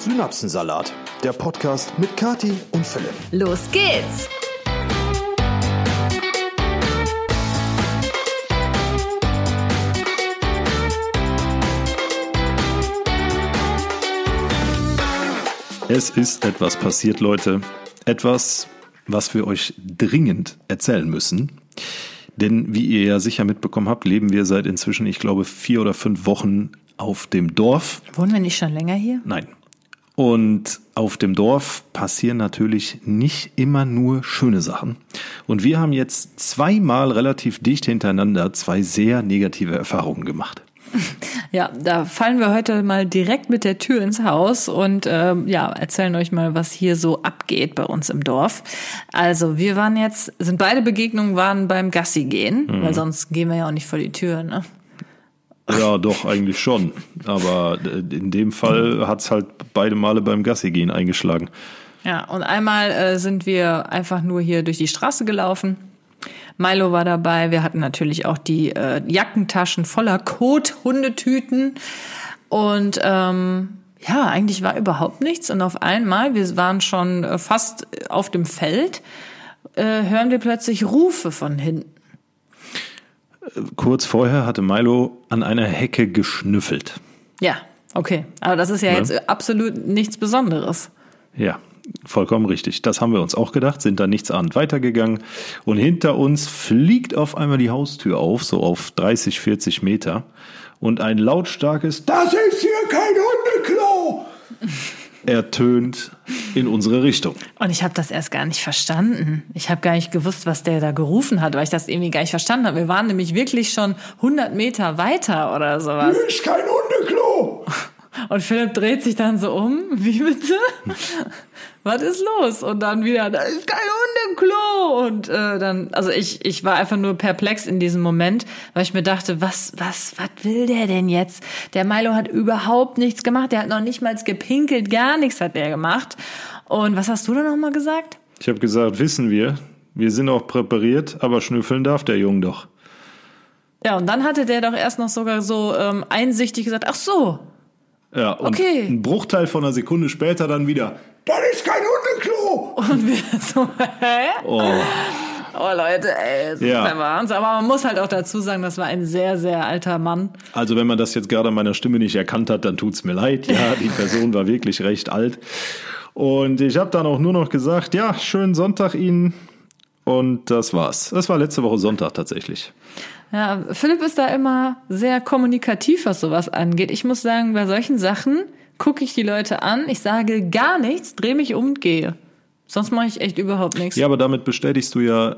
Synapsensalat, der Podcast mit Kati und Philipp. Los geht's! Es ist etwas passiert, Leute. Etwas, was wir euch dringend erzählen müssen. Denn wie ihr ja sicher mitbekommen habt, leben wir seit inzwischen, ich glaube, vier oder fünf Wochen auf dem Dorf. Wohnen wir nicht schon länger hier? Nein. Und auf dem Dorf passieren natürlich nicht immer nur schöne Sachen. Und wir haben jetzt zweimal relativ dicht hintereinander zwei sehr negative Erfahrungen gemacht. Ja, da fallen wir heute mal direkt mit der Tür ins Haus und ähm, ja, erzählen euch mal, was hier so abgeht bei uns im Dorf. Also wir waren jetzt, sind beide Begegnungen waren beim Gassi gehen, mhm. weil sonst gehen wir ja auch nicht vor die Tür, ne? Ja, doch, eigentlich schon. Aber äh, in dem Fall hat's halt beide Male beim Gassi gehen eingeschlagen. Ja, und einmal äh, sind wir einfach nur hier durch die Straße gelaufen Milo war dabei. Wir hatten natürlich auch die äh, Jackentaschen voller Kot, Hundetüten. Und ähm, ja, eigentlich war überhaupt nichts. Und auf einmal, wir waren schon äh, fast auf dem Feld, äh, hören wir plötzlich Rufe von hinten. Kurz vorher hatte Milo an einer Hecke geschnüffelt. Ja, okay. Aber das ist ja, ja. jetzt absolut nichts Besonderes. Ja, Vollkommen richtig. Das haben wir uns auch gedacht, sind da nichts ahnend weitergegangen. Und hinter uns fliegt auf einmal die Haustür auf, so auf 30, 40 Meter. Und ein lautstarkes, das ist hier kein Hundeklo! ertönt in unsere Richtung. Und ich habe das erst gar nicht verstanden. Ich habe gar nicht gewusst, was der da gerufen hat, weil ich das irgendwie gar nicht verstanden habe. Wir waren nämlich wirklich schon 100 Meter weiter oder sowas. Hier ist kein Hundeklo! Und Philipp dreht sich dann so um. Wie bitte? Was ist los? Und dann wieder, da ist kein Hundeklo. Und äh, dann, also ich, ich war einfach nur perplex in diesem Moment, weil ich mir dachte, was, was, was will der denn jetzt? Der Milo hat überhaupt nichts gemacht. Der hat noch nicht mal gepinkelt, gar nichts hat der gemacht. Und was hast du da nochmal gesagt? Ich habe gesagt, wissen wir. Wir sind auch präpariert, aber schnüffeln darf der Junge doch. Ja, und dann hatte der doch erst noch sogar so ähm, einsichtig gesagt, ach so, ja, und okay. ein Bruchteil von einer Sekunde später dann wieder, das ist kein Hundeklo! Und wir so, hä? Oh. Oh Leute, ey, das ja. ist der Wahnsinn. Aber man muss halt auch dazu sagen, das war ein sehr, sehr alter Mann. Also wenn man das jetzt gerade an meiner Stimme nicht erkannt hat, dann tut's mir leid. Ja, die Person war wirklich recht alt. Und ich habe dann auch nur noch gesagt, ja, schönen Sonntag Ihnen. Und das war's. Das war letzte Woche Sonntag tatsächlich. Ja, Philipp ist da immer sehr kommunikativ, was sowas angeht. Ich muss sagen, bei solchen Sachen gucke ich die Leute an, ich sage gar nichts, drehe mich um und gehe. Sonst mache ich echt überhaupt nichts. Ja, aber damit bestätigst du ja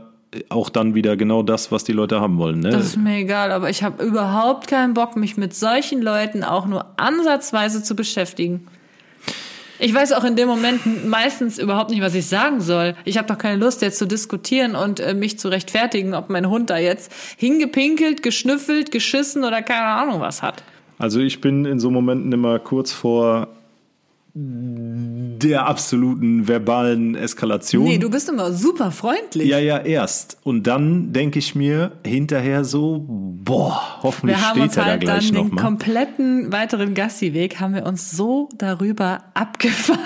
auch dann wieder genau das, was die Leute haben wollen. Ne? Das ist mir egal, aber ich habe überhaupt keinen Bock, mich mit solchen Leuten auch nur ansatzweise zu beschäftigen. Ich weiß auch in dem Moment meistens überhaupt nicht, was ich sagen soll. Ich habe doch keine Lust, jetzt zu diskutieren und äh, mich zu rechtfertigen, ob mein Hund da jetzt hingepinkelt, geschnüffelt, geschissen oder keine Ahnung was hat. Also ich bin in so Momenten immer kurz vor der absoluten verbalen Eskalation. Nee, du bist immer super freundlich. Ja, ja, erst. Und dann denke ich mir hinterher so, boah, hoffentlich wir steht er halt da gleich nochmal. Wir haben uns dann den kompletten weiteren Gassi-Weg haben wir uns so darüber abgefuckt.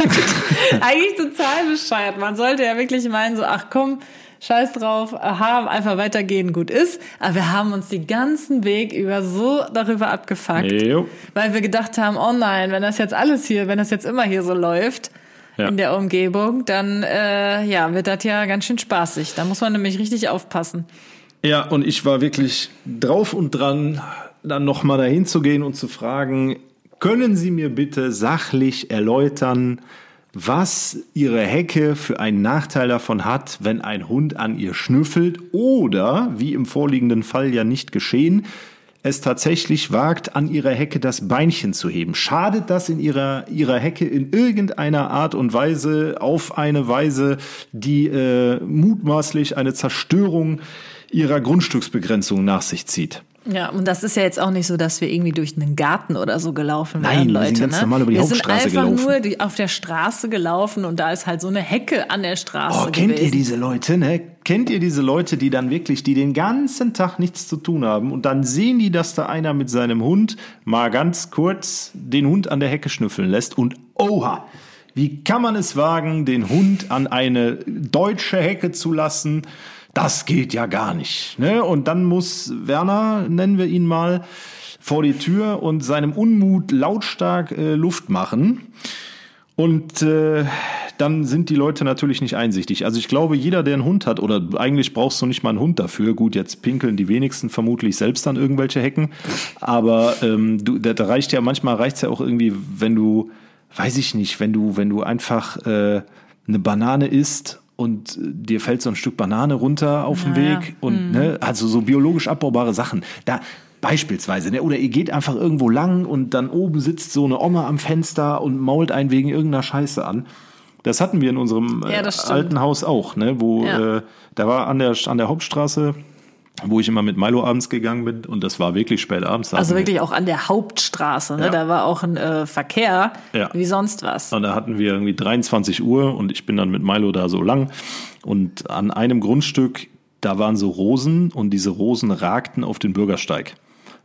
Eigentlich total bescheuert. Man sollte ja wirklich meinen so, ach komm, scheiß drauf, aha, einfach weitergehen, gut ist. Aber wir haben uns den ganzen Weg über so darüber abgefuckt, jo. weil wir gedacht haben, oh nein, wenn das jetzt alles hier, wenn das jetzt immer hier so läuft, ja. in der Umgebung, dann äh, ja, wird das ja ganz schön spaßig. Da muss man nämlich richtig aufpassen. Ja, und ich war wirklich drauf und dran, dann nochmal dahin zu gehen und zu fragen, können Sie mir bitte sachlich erläutern, was ihre Hecke für einen Nachteil davon hat, wenn ein Hund an ihr schnüffelt oder, wie im vorliegenden Fall ja nicht geschehen, es tatsächlich wagt, an ihrer Hecke das Beinchen zu heben. Schadet das in ihrer, ihrer Hecke in irgendeiner Art und Weise auf eine Weise, die äh, mutmaßlich eine Zerstörung ihrer Grundstücksbegrenzung nach sich zieht? Ja, und das ist ja jetzt auch nicht so, dass wir irgendwie durch einen Garten oder so gelaufen Nein, wären, Leute. Wir sind ganz ne? normal über die wir Hauptstraße gelaufen. Wir sind einfach nur auf der Straße gelaufen und da ist halt so eine Hecke an der Straße. Oh, kennt gewesen. ihr diese Leute, ne? Kennt ihr diese Leute, die dann wirklich, die den ganzen Tag nichts zu tun haben und dann sehen die, dass da einer mit seinem Hund mal ganz kurz den Hund an der Hecke schnüffeln lässt und oha, wie kann man es wagen, den Hund an eine deutsche Hecke zu lassen? Das geht ja gar nicht. Ne? Und dann muss Werner, nennen wir ihn mal, vor die Tür und seinem Unmut lautstark äh, Luft machen. Und äh, dann sind die Leute natürlich nicht einsichtig. Also ich glaube, jeder, der einen Hund hat, oder eigentlich brauchst du nicht mal einen Hund dafür. Gut, jetzt pinkeln die wenigsten vermutlich selbst an irgendwelche Hecken. Aber ähm, du, da reicht ja manchmal reicht's ja auch irgendwie, wenn du, weiß ich nicht, wenn du, wenn du einfach äh, eine Banane isst und dir fällt so ein Stück Banane runter auf dem Ja, Weg und ne, also so biologisch abbaubare Sachen. Da beispielsweise, ne, oder ihr geht einfach irgendwo lang und dann oben sitzt so eine Oma am Fenster und mault einen wegen irgendeiner Scheiße an. Das hatten wir in unserem äh, Ja, stimmt. alten Haus auch, ne, wo Ja. äh, da war an der an der Hauptstraße, wo ich immer mit Milo abends gegangen bin und das war wirklich spät abends. Also hatten wir- wirklich auch an der Hauptstraße, ne? Ja. Da war auch ein äh, Verkehr Ja. wie sonst was. Und da hatten wir irgendwie 23 Uhr und ich bin dann mit Milo da so lang. Und an einem Grundstück, da waren so Rosen und diese Rosen ragten auf den Bürgersteig.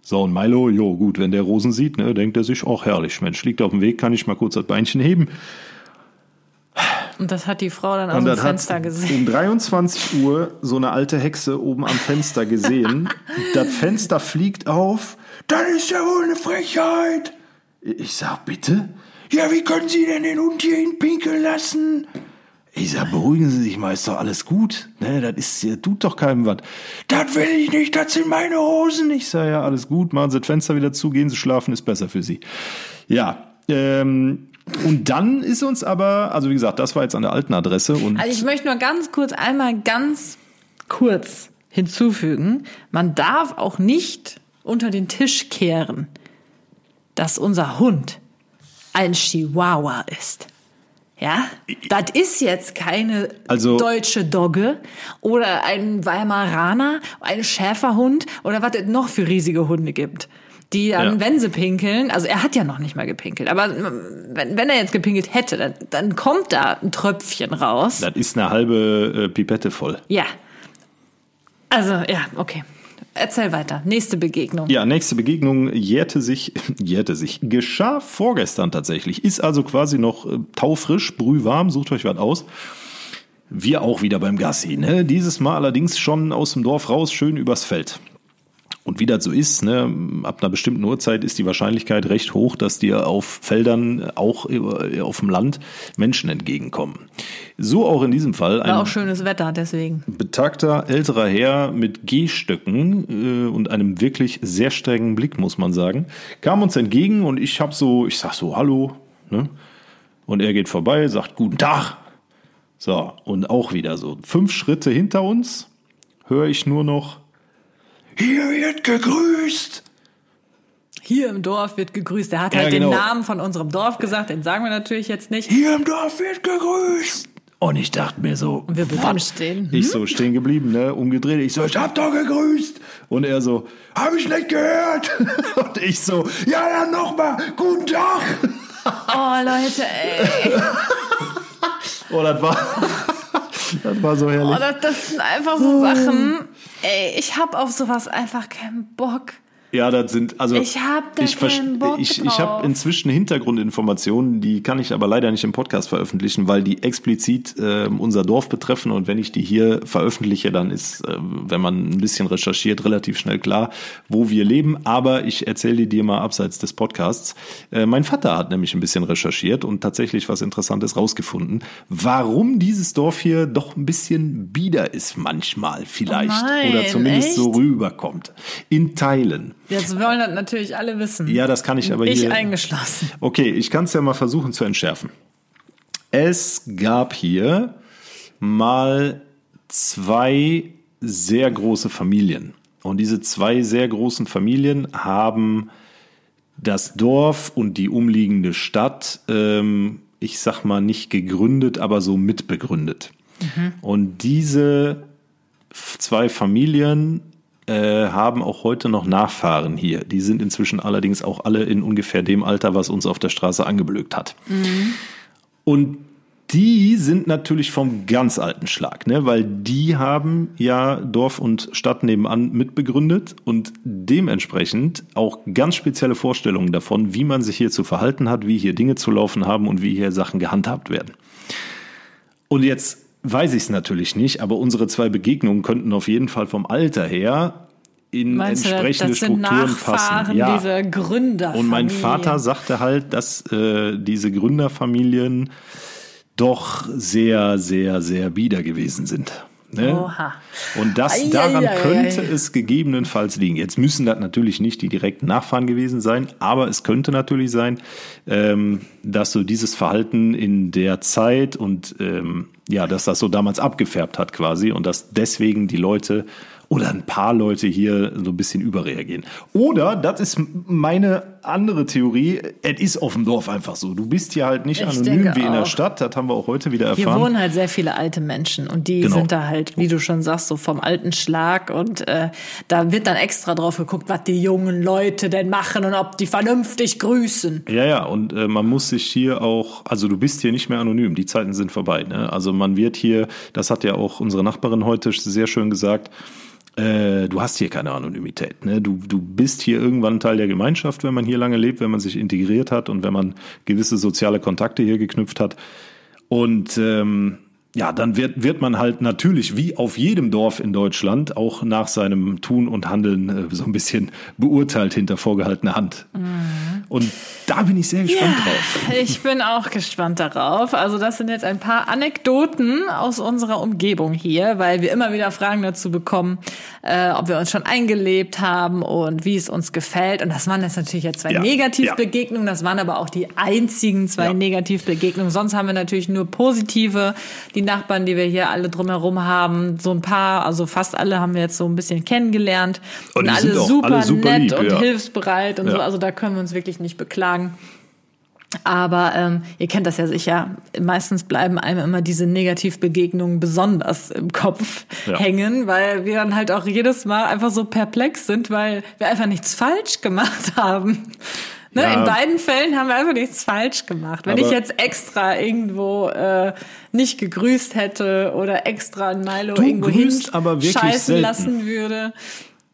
So, und Milo, jo, gut, wenn der Rosen sieht, ne, denkt er sich, ach herrlich, Mensch, liegt auf dem Weg, kann ich mal kurz das Beinchen heben. Und das hat die Frau dann aus dem Fenster gesehen. um 23 Uhr so eine alte Hexe oben am Fenster gesehen. das Fenster fliegt auf. Das ist ja wohl eine Frechheit. Ich sag, bitte? Ja, wie können Sie denn den Hund hier hinpinkeln lassen? Ich sag, beruhigen Sie sich mal, ist doch alles gut. Ne, das ist, ja, tut doch keinem was. Das will ich nicht, das sind meine Hosen. Ich sag, ja, alles gut, machen Sie das Fenster wieder zu, gehen Sie schlafen, ist besser für Sie. Ja, ähm, und dann ist uns aber, also wie gesagt, das war jetzt an der alten Adresse und Also ich möchte nur ganz kurz einmal ganz kurz hinzufügen, man darf auch nicht unter den Tisch kehren, dass unser Hund ein Chihuahua ist. Ja, das ist jetzt keine Also- deutsche Dogge oder ein Weimaraner, ein Schäferhund oder was es noch für riesige Hunde gibt. Die dann, Ja. wenn sie pinkeln, also er hat ja noch nicht mal gepinkelt, aber wenn, wenn er jetzt gepinkelt hätte, dann, dann kommt da ein Tröpfchen raus. Das ist eine halbe äh, Pipette voll. Ja. Also, ja, okay. Erzähl weiter. Nächste Begegnung. Ja, nächste Begegnung jährte sich, jährte sich, geschah vorgestern tatsächlich. Ist also quasi noch äh, taufrisch, brühwarm, sucht euch was aus. Wir auch wieder beim Gassi, ne? Dieses Mal allerdings schon aus dem Dorf raus, schön übers Feld. Und wie das so ist, ne, ab einer bestimmten Uhrzeit ist die Wahrscheinlichkeit recht hoch, dass dir auf Feldern, auch äh, auf dem Land, Menschen entgegenkommen. So auch in diesem Fall ein War auch schönes Wetter, deswegen. betagter älterer Herr mit Gehstöcken äh, und einem wirklich sehr strengen Blick, muss man sagen, kam uns entgegen und ich hab so, ich sag so Hallo, ne? Und er geht vorbei, sagt Guten Tag. So, und auch wieder so fünf Schritte hinter uns höre ich nur noch Hier wird gegrüßt. Hier im Dorf wird gegrüßt. Er hat Ja, halt genau. den Namen von unserem Dorf gesagt, den sagen wir natürlich jetzt nicht. Hier im Dorf wird gegrüßt. Und ich dachte mir so, Und wir bleiben was? stehen. Ich so stehen geblieben, ne, umgedreht. Ich so, ich hab doch gegrüßt. Und er so, hab ich nicht gehört. Und ich so, ja, dann nochmal, guten Tag. Oh, Leute, ey. Oh, das war, das war so herrlich. Oh, das, das sind einfach so Sachen. Ey, ich hab auf sowas einfach keinen Bock. Ja, das sind also Ich hab da ich, ich, ich habe inzwischen Hintergrundinformationen, die kann ich aber leider nicht im Podcast veröffentlichen, weil die explizit äh, unser Dorf betreffen und wenn ich die hier veröffentliche, dann ist, äh, wenn man ein bisschen recherchiert, relativ schnell klar, wo wir leben. Aber ich erzähle die dir mal abseits des Podcasts. Äh, mein Vater hat nämlich ein bisschen recherchiert und tatsächlich was Interessantes rausgefunden, warum dieses Dorf hier doch ein bisschen bieder ist manchmal vielleicht Oh nein, oder zumindest so echt? rüberkommt in Teilen. Jetzt wollen das natürlich alle wissen. Ja, das kann ich aber ich hier. eingeschlossen. Okay, ich kann es ja mal versuchen zu entschärfen. Es gab hier mal zwei sehr große Familien. Und diese zwei sehr großen Familien haben das Dorf und die umliegende Stadt, ähm, ich sag mal nicht gegründet, aber so mitbegründet. Und diese zwei Familien äh, haben auch heute noch Nachfahren hier. Die sind inzwischen allerdings auch alle in ungefähr dem Alter, was uns auf der Straße angeblökt hat. Und die sind natürlich vom ganz alten Schlag, ne? weil die haben ja Dorf und Stadt nebenan mitbegründet und dementsprechend auch ganz spezielle Vorstellungen davon, wie man sich hier zu verhalten hat, wie hier Dinge zu laufen haben und wie hier Sachen gehandhabt werden. Und jetzt weiß ich es natürlich nicht, aber unsere zwei Begegnungen könnten auf jeden Fall vom Alter her in Meinst du, entsprechende sind Strukturen passen. Ja. dieser Gründer. Und mein Vater sagte halt, dass äh, diese Gründerfamilien doch sehr, sehr, sehr bieder gewesen sind. Ne? Oha. Und das Ei, daran könnte es gegebenenfalls liegen. Jetzt müssen das natürlich nicht die direkten Nachfahren gewesen sein, aber es könnte natürlich sein, ähm, dass so dieses Verhalten in der Zeit und ähm, ja, dass das so damals abgefärbt hat quasi und dass deswegen die Leute oder ein paar Leute hier so ein bisschen überreagieren. Oder, das ist meine andere Theorie, es ist auf dem Dorf einfach so. Du bist hier halt nicht Ich anonym wie in der auch. Stadt, das haben wir auch heute wieder Hier erfahren. wohnen halt sehr viele alte Menschen und die Genau. sind da halt, wie du schon sagst, so vom alten Schlag und äh, da wird dann extra drauf geguckt, was die jungen Leute denn machen und ob die vernünftig grüßen. Ja, ja, und äh, man muss sich hier auch, also du bist hier nicht mehr anonym, die Zeiten sind vorbei. Ne? Also man wird hier, das hat ja auch unsere Nachbarin heute sehr schön gesagt, äh, du hast hier keine Anonymität. Ne? Du, du bist hier irgendwann Teil der Gemeinschaft, wenn man hier lange lebt, wenn man sich integriert hat und wenn man gewisse soziale Kontakte hier geknüpft hat. Und ähm, ja, dann wird, wird man halt natürlich, wie auf jedem Dorf in Deutschland, auch nach seinem Tun und Handeln äh, so ein bisschen beurteilt hinter vorgehaltener Hand. Und da bin ich sehr gespannt drauf. Ich bin auch gespannt darauf. Also das sind jetzt ein paar Anekdoten aus unserer Umgebung hier, weil wir immer wieder Fragen dazu bekommen, äh, ob wir uns schon eingelebt haben und wie es uns gefällt. Und das waren jetzt natürlich jetzt zwei Ja, Negativbegegnungen, das waren aber auch die einzigen zwei Ja. Negativbegegnungen. Sonst haben wir natürlich nur positive. Die Nachbarn, die wir hier alle drumherum haben, so ein paar, also fast alle haben wir jetzt so ein bisschen kennengelernt. Und Und die alle super, alle super nett lieb, und ja. hilfsbereit und Ja. so. Also da können wir uns wirklich nicht beklagen. Aber ähm, ihr kennt das ja sicher. Meistens bleiben einem immer diese Negativbegegnungen besonders im Kopf Ja. hängen, weil wir dann halt auch jedes Mal einfach so perplex sind, weil wir einfach nichts falsch gemacht haben. Ne? Ja. In beiden Fällen haben wir einfach nichts falsch gemacht. Wenn Aber- ich jetzt extra irgendwo äh, nicht gegrüßt hätte oder extra ein Milo irgendwo grüßt aber wirklich scheißen selten. lassen würde.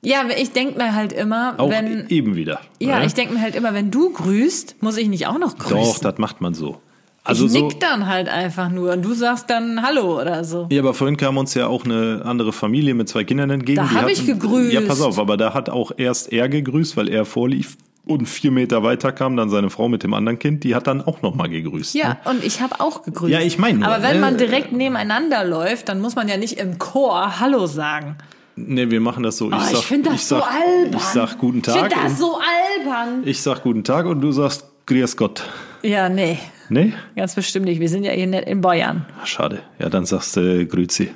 Ja, ich denk mir halt immer, Auch wenn eben wieder. ja, ne? ich denke mir halt immer, wenn du grüßt, muss ich nicht auch noch grüßen. Doch, das macht man so. Also ich so, nick dann halt einfach nur und du sagst dann Hallo oder so. Ja, aber vorhin kam uns ja auch eine andere Familie mit zwei Kindern entgegen. Da Die hab ich gegrüßt. Ja, pass auf, aber da hat auch erst er gegrüßt, weil er vorlief und vier Meter weiter kam dann seine Frau mit dem anderen Kind. Die hat dann auch nochmal gegrüßt. Ja, ne? und ich habe auch gegrüßt. Ja, ich meine Aber wenn ne? man direkt nebeneinander läuft, dann muss man ja nicht im Chor Hallo sagen. Nee, wir machen das so. Ich, Oh, ich sag, finde das ich sag, so albern. Ich sag guten Ich Tag. finde das so albern. ich sag guten Tag und du sagst Grüß Gott. Ja, nee, Nee? ganz bestimmt nicht. Wir sind ja hier nicht in Bayern. Schade. Ja, dann sagst du äh, Grüezi.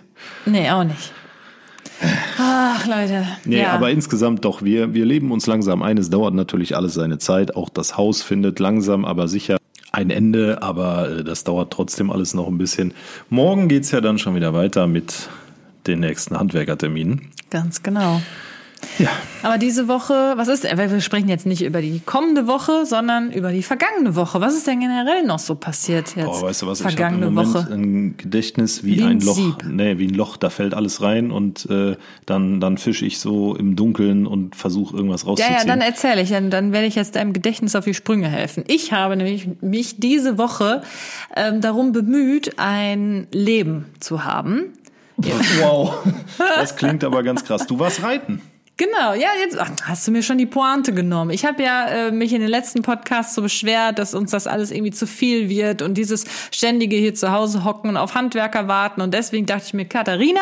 Nee, auch nicht. Ach, Leute. Nee, ja. aber insgesamt doch, wir, wir leben uns langsam ein. Es dauert natürlich alles seine Zeit. Auch das Haus findet langsam, aber sicher ein Ende. Aber äh, das dauert trotzdem alles noch ein bisschen. Morgen geht's ja dann schon wieder weiter mit den nächsten Handwerkerterminen. Ganz genau. Ja. Aber diese Woche, was ist, weil wir sprechen jetzt nicht über die kommende Woche, sondern über die vergangene Woche. Was ist denn generell noch so passiert jetzt? Boah, weißt du was, ich Vergangene Moment Woche. ein Gedächtnis wie, Wie ein ein Loch. Sieb. Nee, wie ein Loch, da fällt alles rein und äh, dann, dann fische ich so im Dunkeln und versuche irgendwas Ja, rauszuziehen. ja, dann erzähle ich, dann, dann werde ich jetzt deinem Gedächtnis auf die Sprünge helfen. Ich habe nämlich mich diese Woche ähm, darum bemüht, ein Leben zu haben. Wow, das klingt aber ganz krass. Du warst reiten. Genau, ja, jetzt ach, hast du mir schon die Pointe genommen. Ich habe ja äh, mich in den letzten Podcasts so beschwert, dass uns das alles irgendwie zu viel wird und dieses ständige hier zu Hause hocken und auf Handwerker warten. Und deswegen dachte ich mir, Katharina,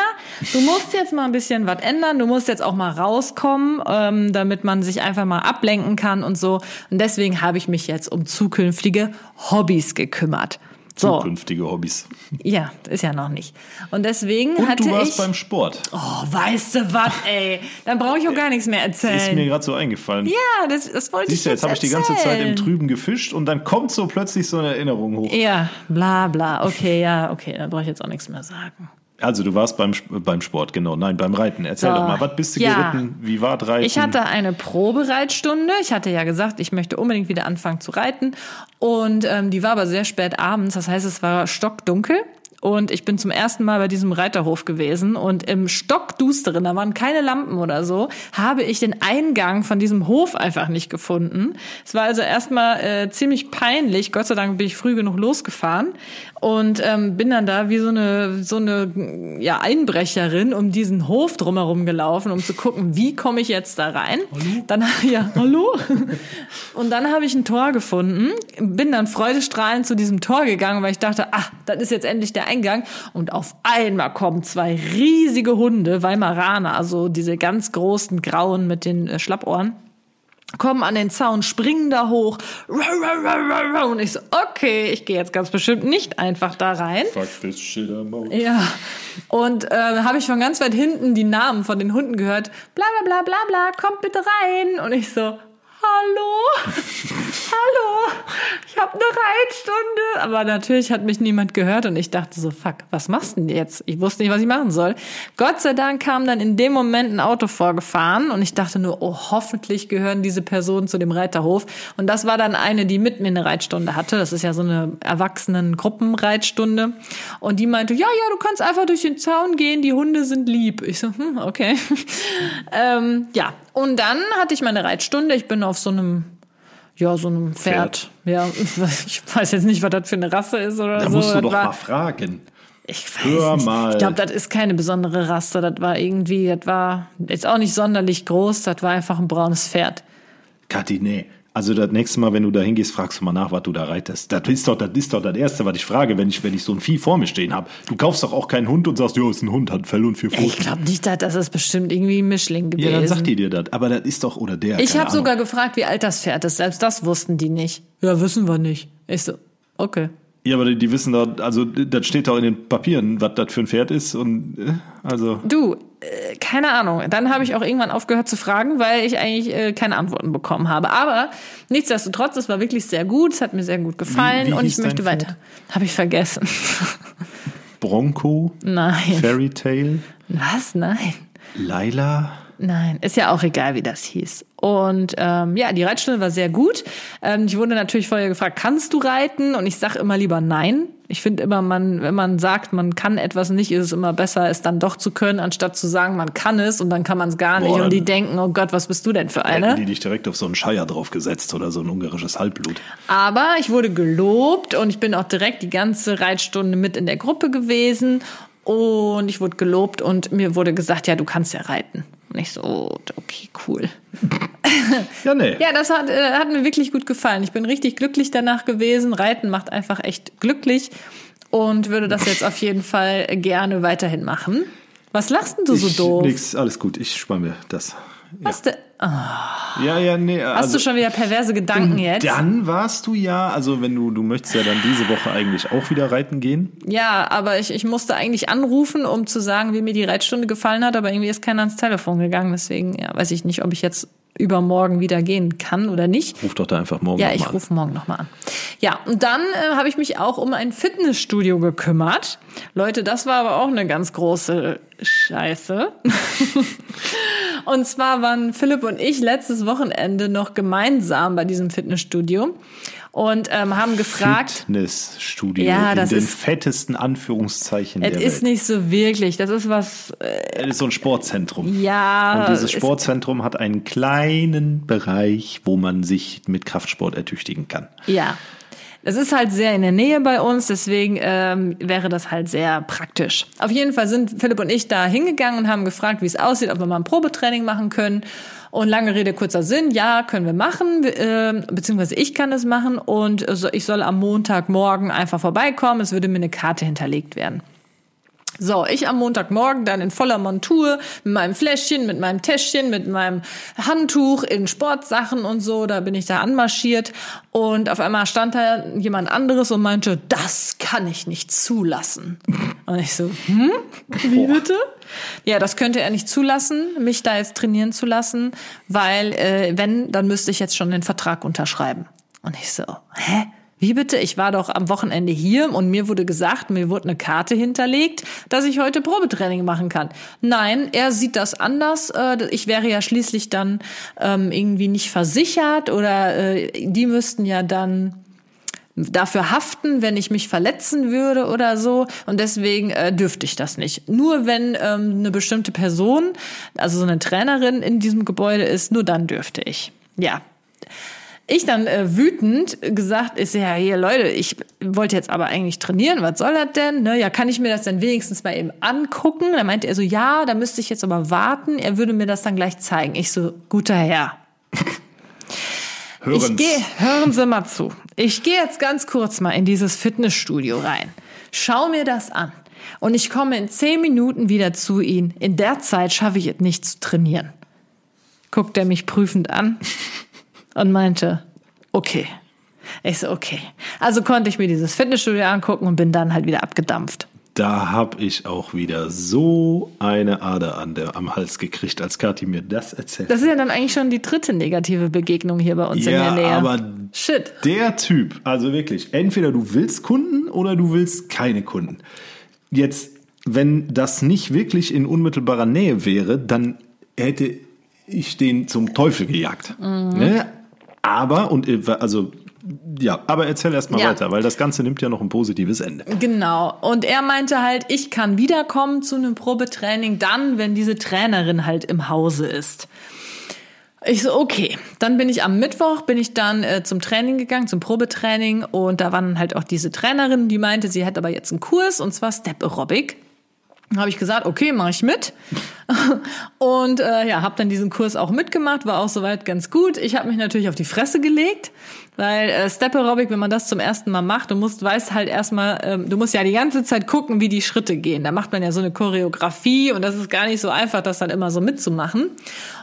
du musst jetzt mal ein bisschen was ändern. Du musst jetzt auch mal rauskommen, ähm, damit man sich einfach mal ablenken kann und so. Und deswegen habe ich mich jetzt um zukünftige Hobbys gekümmert. So, Zukünftige Hobbys. ja, ist ja noch nicht. Und deswegen Und hatte du warst ich. beim Sport. oh, weißt du was, ey? Dann brauche ich auch gar nichts mehr erzählen. Ist mir gerade so eingefallen. Ja, das, das wollte Siehst ich du, jetzt habe ich die ganze Zeit im. Trüben gefischt und dann kommt so plötzlich so eine Erinnerung hoch. Ja, bla bla. Okay, ja, okay, dann brauche ich jetzt auch nichts mehr sagen. Also du warst beim, beim Sport, genau. Nein, beim Reiten. Erzähl So, doch mal, was bist du ja. geritten? Wie war Reiten? Ich hatte eine Probereitstunde. Ich hatte ja gesagt, ich möchte unbedingt wieder anfangen zu reiten. Und ähm, die war aber sehr spät abends. Das heißt, es war stockdunkel. Und ich bin zum ersten Mal bei diesem Reiterhof gewesen und im Stockdusteren, da waren keine Lampen oder so, habe ich den Eingang von diesem Hof einfach nicht gefunden. Es war also erstmal äh, ziemlich peinlich. Gott sei Dank bin ich früh genug losgefahren und ähm, bin dann da wie so eine so eine ja Einbrecherin um diesen Hof drumherum gelaufen, um zu gucken, wie komme ich jetzt da rein. Hallo? Dann ja, hallo. Und dann habe ich ein Tor gefunden, bin dann freudestrahlend zu diesem Tor gegangen, weil ich dachte, ah, das ist jetzt endlich der Eingang. Und auf einmal kommen zwei riesige Hunde, Weimaraner, also diese ganz großen Grauen mit den äh, Schlappohren kommen an den Zaun, springen da hoch. Und ich so, okay, ich gehe jetzt ganz bestimmt nicht einfach da rein. Fuck this shit, I'm out. Ja. Und äh, habe ich von ganz weit hinten die Namen von den Hunden gehört. Bla bla bla bla bla, kommt bitte rein. Und ich so, hallo, hallo, ich habe eine Reitstunde. Aber natürlich hat mich niemand gehört und ich dachte so, fuck, was machst du denn jetzt? Ich wusste nicht, was ich machen soll. Gott sei Dank kam dann in dem Moment ein Auto vorgefahren und ich dachte nur, oh, hoffentlich gehören diese Personen zu dem Reiterhof. Und das war dann eine, die mit mir eine Reitstunde hatte. Das ist ja so eine Erwachsenen-Gruppenreitstunde. Und die meinte, ja, ja, du kannst einfach durch den Zaun gehen, die Hunde sind lieb. Ich so, hm, okay. ähm, ja, und dann hatte ich meine Reitstunde. Ich bin auf so einem, ja, so einem Pferd. Ja, ich weiß jetzt nicht, was das für eine Rasse ist oder Da so. musst du Das doch mal fragen. ich weiß Hör nicht. mal. Ich glaube, das ist keine besondere Rasse. Das war irgendwie, das war jetzt auch nicht sonderlich groß. Das war einfach ein braunes Pferd. Kathi, nee. Also das nächste Mal, wenn du da hingehst, fragst du mal nach, was du da reitest. Das ist doch das, ist doch das Erste, was ich frage, wenn ich, wenn ich so ein Vieh vor mir stehen habe. Du kaufst doch auch keinen Hund und sagst, ja, ist ein Hund, hat Fell und vier Pfoten. Ich glaube nicht, dass das ist bestimmt irgendwie ein Mischling gewesen. ja, dann sagt die dir das. Aber das ist doch, oder der. ich habe sogar gefragt, wie alt das Pferd ist. Selbst das wussten die nicht. Ja, wissen wir nicht. Ich so, okay. Ja, aber die, die wissen doch, also das steht doch in den Papieren, was das für ein Pferd ist. Und äh, also. Du, äh, keine Ahnung. Dann habe ich auch irgendwann aufgehört zu fragen, weil ich eigentlich äh, keine Antworten bekommen habe. Aber nichtsdestotrotz, es war wirklich sehr gut, es hat mir sehr gut gefallen Wie- wie und ich möchte weiter. Habe ich vergessen. Bronco, Nein. Fairy Tale, Was? Nein. Laila. Nein, ist ja auch egal, wie das hieß. Und ähm, ja, die Reitstunde war sehr gut. Ähm, ich wurde natürlich vorher gefragt, kannst du reiten? Und ich sage immer lieber nein. Ich finde immer, man, wenn man sagt, man kann etwas nicht, ist es immer besser, es dann doch zu können, anstatt zu sagen, man kann es und dann kann man es gar nicht. Boah, und die denken, oh Gott, was bist du denn für Hätten eine? die dich direkt auf so einen Scheier draufgesetzt oder so ein ungarisches Halbblut. Aber ich wurde gelobt und ich bin auch direkt die ganze Reitstunde mit in der Gruppe gewesen. Und ich wurde gelobt und mir wurde gesagt, ja, du kannst ja reiten. Und ich so, okay, cool. Ja, nee. Ja, das hat, äh, hat mir wirklich gut gefallen. Ich bin richtig glücklich danach gewesen. Reiten macht einfach echt glücklich und würde das jetzt auf jeden Fall gerne weiterhin machen. Was lachst denn du so ich, doof? Nix, alles gut, ich spare mir das. Hast, du, ah, Ja, ja, nee. hast also, du schon wieder perverse Gedanken jetzt? Dann warst du ja, also wenn du, du möchtest ja dann diese Woche eigentlich auch wieder reiten gehen. Ja, aber ich, ich musste eigentlich anrufen, um zu sagen, wie mir die Reitstunde gefallen hat, aber irgendwie ist keiner ans Telefon gegangen. Deswegen ja, weiß ich nicht, ob ich jetzt übermorgen wieder gehen kann oder nicht. Ruf doch da einfach morgen Ja, ich rufe morgen nochmal an. Ja, und dann äh, habe ich mich auch um ein Fitnessstudio gekümmert. Leute, das war aber auch eine ganz große Scheiße. und zwar waren Philipp und ich letztes Wochenende noch gemeinsam bei diesem Fitnessstudio und ähm, haben gefragt, Fitnessstudio Ja, in das den ist- fetesten Anführungszeichen es ist Welt. nicht so wirklich, das ist was, äh, Es ist so ein Sportzentrum. ja. Und dieses es- Sportzentrum hat einen kleinen Bereich, wo man sich mit Kraftsport ertüchtigen kann. Ja. Es ist halt sehr in der Nähe bei uns, deswegen ähm, wäre das halt sehr praktisch. Auf jeden Fall sind Philipp und ich da hingegangen und haben gefragt, wie es aussieht, ob wir mal ein Probetraining machen können. Und lange Rede, kurzer Sinn, ja, können wir machen, äh, beziehungsweise ich kann es machen. Und ich soll am Montagmorgen einfach vorbeikommen, es würde mir eine Karte hinterlegt werden. So, ich am Montagmorgen dann in voller Montur, mit meinem Fläschchen, mit meinem Täschchen, mit meinem Handtuch in Sportsachen und so, da bin ich da anmarschiert und auf einmal stand da jemand anderes und meinte, das kann ich nicht zulassen. Und ich so, hm? Wie bitte? Ja, das könnte er nicht zulassen, mich da jetzt trainieren zu lassen, weil äh, wenn, dann müsste ich jetzt schon den Vertrag unterschreiben. Und ich so, hä? Wie bitte? Ich war doch am Wochenende hier und mir wurde gesagt, mir wurde eine Karte hinterlegt, dass ich heute Probetraining machen kann. Nein, er sieht das anders. Äh, ich wäre ja schließlich dann ähm, irgendwie nicht versichert oder äh, die müssten ja dann dafür haften, wenn ich mich verletzen würde oder so. Und deswegen äh, dürfte ich das nicht. Nur wenn ähm, eine bestimmte Person, also so eine Trainerin in diesem Gebäude ist, nur dann dürfte ich. Ja. Ich dann äh, wütend gesagt, ist ja hier Leute, ich wollte jetzt aber eigentlich trainieren, was soll das denn? Ne? Ja, kann ich mir das dann wenigstens mal eben angucken? Da meinte er so, ja, da müsste ich jetzt aber warten. Er würde mir das dann gleich zeigen. Ich so, guter Herr. Hören's. Ich gehe, hören Sie mal zu. Ich gehe jetzt ganz kurz mal in dieses Fitnessstudio rein. Schau mir das an. Und ich komme in zehn Minuten wieder zu Ihnen. In der Zeit schaffe ich es nicht zu trainieren. Guckt er mich prüfend an und meinte, okay. Ich so, okay. Also konnte ich mir dieses Fitnessstudio angucken und bin dann halt wieder abgedampft. Da habe ich auch wieder so eine Ader an der, am Hals gekriegt, als Kathi mir das erzählt. Das ist ja dann eigentlich schon die dritte negative Begegnung hier bei uns in der ja, Nähe. aber Shit. der Typ, also wirklich, entweder du willst Kunden oder du willst keine Kunden. Jetzt, wenn das nicht wirklich in unmittelbarer Nähe wäre, dann hätte ich den zum Teufel gejagt. Mhm. Ne? Aber, und äh, also, ja, aber erzähl erst mal Ja. weiter, weil das Ganze nimmt ja noch ein positives Ende. Genau. Und er meinte halt, ich kann wiederkommen zu einem Probetraining dann, wenn diese Trainerin halt im Hause ist. Ich so, okay. Dann bin ich am Mittwoch, bin ich dann äh, zum Training gegangen, zum Probetraining. Und da waren halt auch diese Trainerin, die meinte, sie hätte aber jetzt einen Kurs, und zwar Step Aerobic. Habe ich gesagt, okay, mache ich mit. Und äh, ja, habe dann diesen Kurs auch mitgemacht, war auch soweit ganz gut. Ich habe mich natürlich auf die Fresse gelegt, weil äh, Step Aerobic, wenn man das zum ersten Mal macht, du musst weißt halt erstmal, ähm, du musst ja die ganze Zeit gucken, wie die Schritte gehen. Da macht man ja so eine Choreografie und das ist gar nicht so einfach, das dann immer so mitzumachen.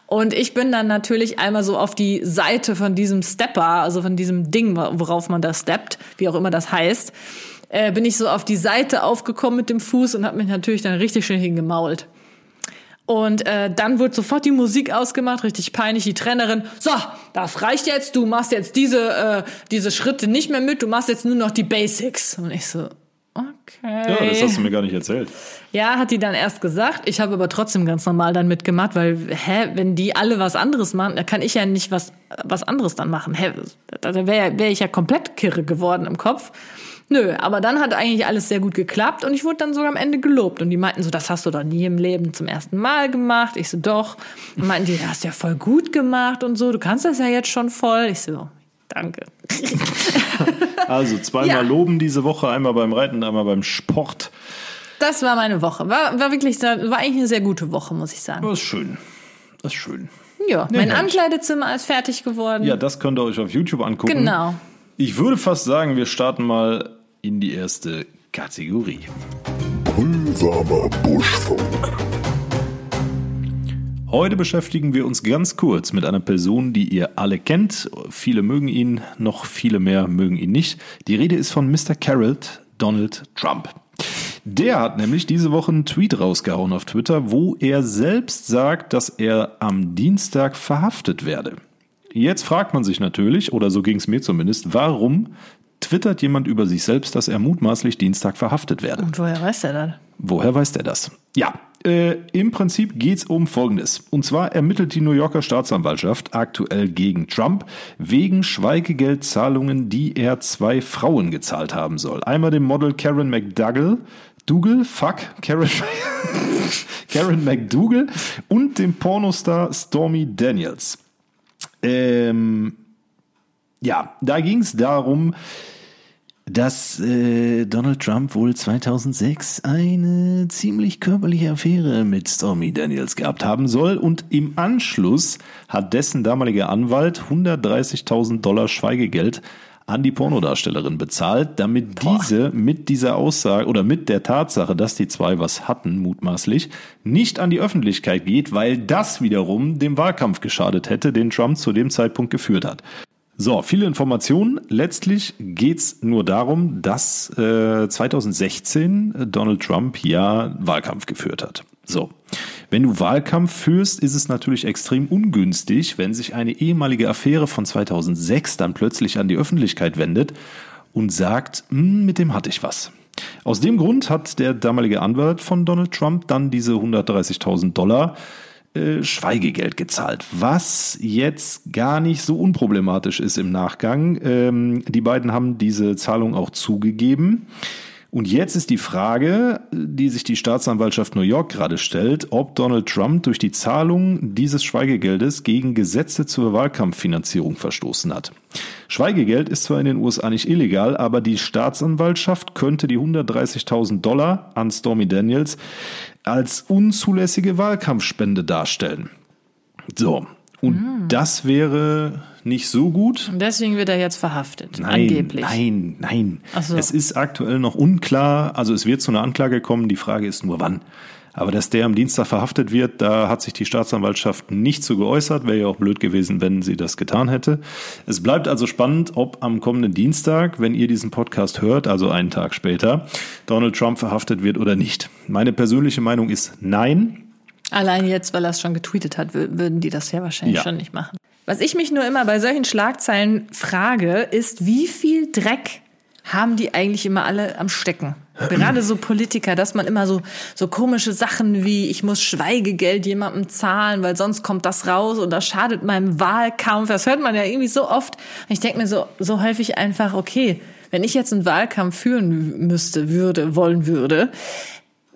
Und ich bin dann natürlich einmal so auf die Seite von diesem Stepper, also von diesem Ding, worauf man da steppt, wie auch immer das heißt, äh, bin ich so auf die Seite aufgekommen mit dem Fuß und habe mich natürlich dann richtig schön hingemault. Und äh, dann wurde sofort die Musik ausgemacht, richtig peinlich. Die Trainerin, so, das reicht jetzt, du machst jetzt diese, äh, diese Schritte nicht mehr mit, du machst jetzt nur noch die Basics. Und ich so, okay. Ja, das hast du mir gar nicht erzählt. Ja, hat die dann erst gesagt. Ich habe aber trotzdem ganz normal dann mitgemacht, weil, hä, wenn die alle was anderes machen, dann kann ich ja nicht was, was anderes dann machen. Hä, da wäre wär ich ja komplett kirre geworden im Kopf. Nö, aber dann hat eigentlich alles sehr gut geklappt und ich wurde dann sogar am Ende gelobt. Und die meinten so, das hast du doch nie im Leben zum ersten Mal gemacht. Ich so, doch. Und meinten die, das hast du ja voll gut gemacht und so. Du kannst das ja jetzt schon voll. Ich so, danke. Also zweimal Ja. loben diese Woche, einmal beim Reiten, einmal beim Sport. Das war meine Woche. War, war wirklich, war eigentlich eine sehr gute Woche, muss ich sagen. Das ist schön. Das ist schön. Ja, mein herrlich. Ankleidezimmer ist fertig geworden. Ja, das könnt ihr euch auf YouTube angucken. Genau. Ich würde fast sagen, wir starten mal in die erste Kategorie. Pulsamer Buschfunk. Heute beschäftigen wir uns ganz kurz mit einer Person, die ihr alle kennt. Viele mögen ihn, noch viele mehr mögen ihn nicht. Die Rede ist von Mr. Carroll Donald Trump. Der hat nämlich diese Woche einen Tweet rausgehauen auf Twitter, wo er selbst sagt, dass er am Dienstag verhaftet werde. Jetzt fragt man sich natürlich, oder so ging es mir zumindest, warum twittert jemand über sich selbst, dass er mutmaßlich Dienstag verhaftet werde? Und woher weiß der dann? Woher weiß der das? Ja, äh, im Prinzip geht's um Folgendes. Und zwar ermittelt die New Yorker Staatsanwaltschaft aktuell gegen Trump wegen Schweigegeldzahlungen, die er zwei Frauen gezahlt haben soll. Einmal dem Model Karen McDougall, Dougal, fuck, Karen, Karen McDougal und dem Pornostar Stormy Daniels. Ähm, ja, da ging es darum, dass äh, Donald Trump wohl 2006 eine ziemlich körperliche Affäre mit Stormy Daniels gehabt haben soll und im Anschluss hat dessen damaliger Anwalt 130.000 Dollar Schweigegeld an die Pornodarstellerin bezahlt, damit diese mit dieser Aussage oder mit der Tatsache, dass die zwei was hatten, mutmaßlich, nicht an die Öffentlichkeit geht, weil das wiederum dem Wahlkampf geschadet hätte, den Trump zu dem Zeitpunkt geführt hat. So, viele Informationen. Letztlich geht's nur darum, dass äh, 2016 Donald Trump ja Wahlkampf geführt hat. So, wenn du Wahlkampf führst, ist es natürlich extrem ungünstig, wenn sich eine ehemalige Affäre von 2006 dann plötzlich an die Öffentlichkeit wendet und sagt, "Hm, mit dem hatte ich was. Aus dem Grund hat der damalige Anwalt von Donald Trump dann diese 130.000 Dollar äh, Schweigegeld gezahlt, was jetzt gar nicht so unproblematisch ist im Nachgang. Ähm, die beiden haben diese Zahlung auch zugegeben. Und jetzt ist die Frage, die sich die Staatsanwaltschaft New York gerade stellt, ob Donald Trump durch die Zahlung dieses Schweigegeldes gegen Gesetze zur Wahlkampffinanzierung verstoßen hat. Schweigegeld ist zwar in den USA nicht illegal, aber die Staatsanwaltschaft könnte die 130.000 Dollar an Stormy Daniels als unzulässige Wahlkampfspende darstellen. So. Und das wäre nicht so gut. Und deswegen wird er jetzt verhaftet. Nein, angeblich. nein, nein. Ach so. Es ist aktuell noch unklar. Also es wird zu einer Anklage kommen. Die Frage ist nur wann. Aber dass der am Dienstag verhaftet wird, da hat sich die Staatsanwaltschaft nicht zu geäußert. Wäre ja auch blöd gewesen, wenn sie das getan hätte. Es bleibt also spannend, ob am kommenden Dienstag, wenn ihr diesen Podcast hört, also einen Tag später, Donald Trump verhaftet wird oder nicht. Meine persönliche Meinung ist nein. Allein jetzt, weil er es schon getweetet hat, wür- würden die das ja wahrscheinlich Ja. schon nicht machen. Was ich mich nur immer bei solchen Schlagzeilen frage, ist, wie viel Dreck haben die eigentlich immer alle am Stecken? Gerade so Politiker, dass man immer so, so komische Sachen wie, ich muss Schweigegeld jemandem zahlen, weil sonst kommt das raus und das schadet meinem Wahlkampf. Das hört man ja irgendwie so oft. Ich denke mir so, so häufig einfach, okay, wenn ich jetzt einen Wahlkampf führen müsste, würde, wollen würde,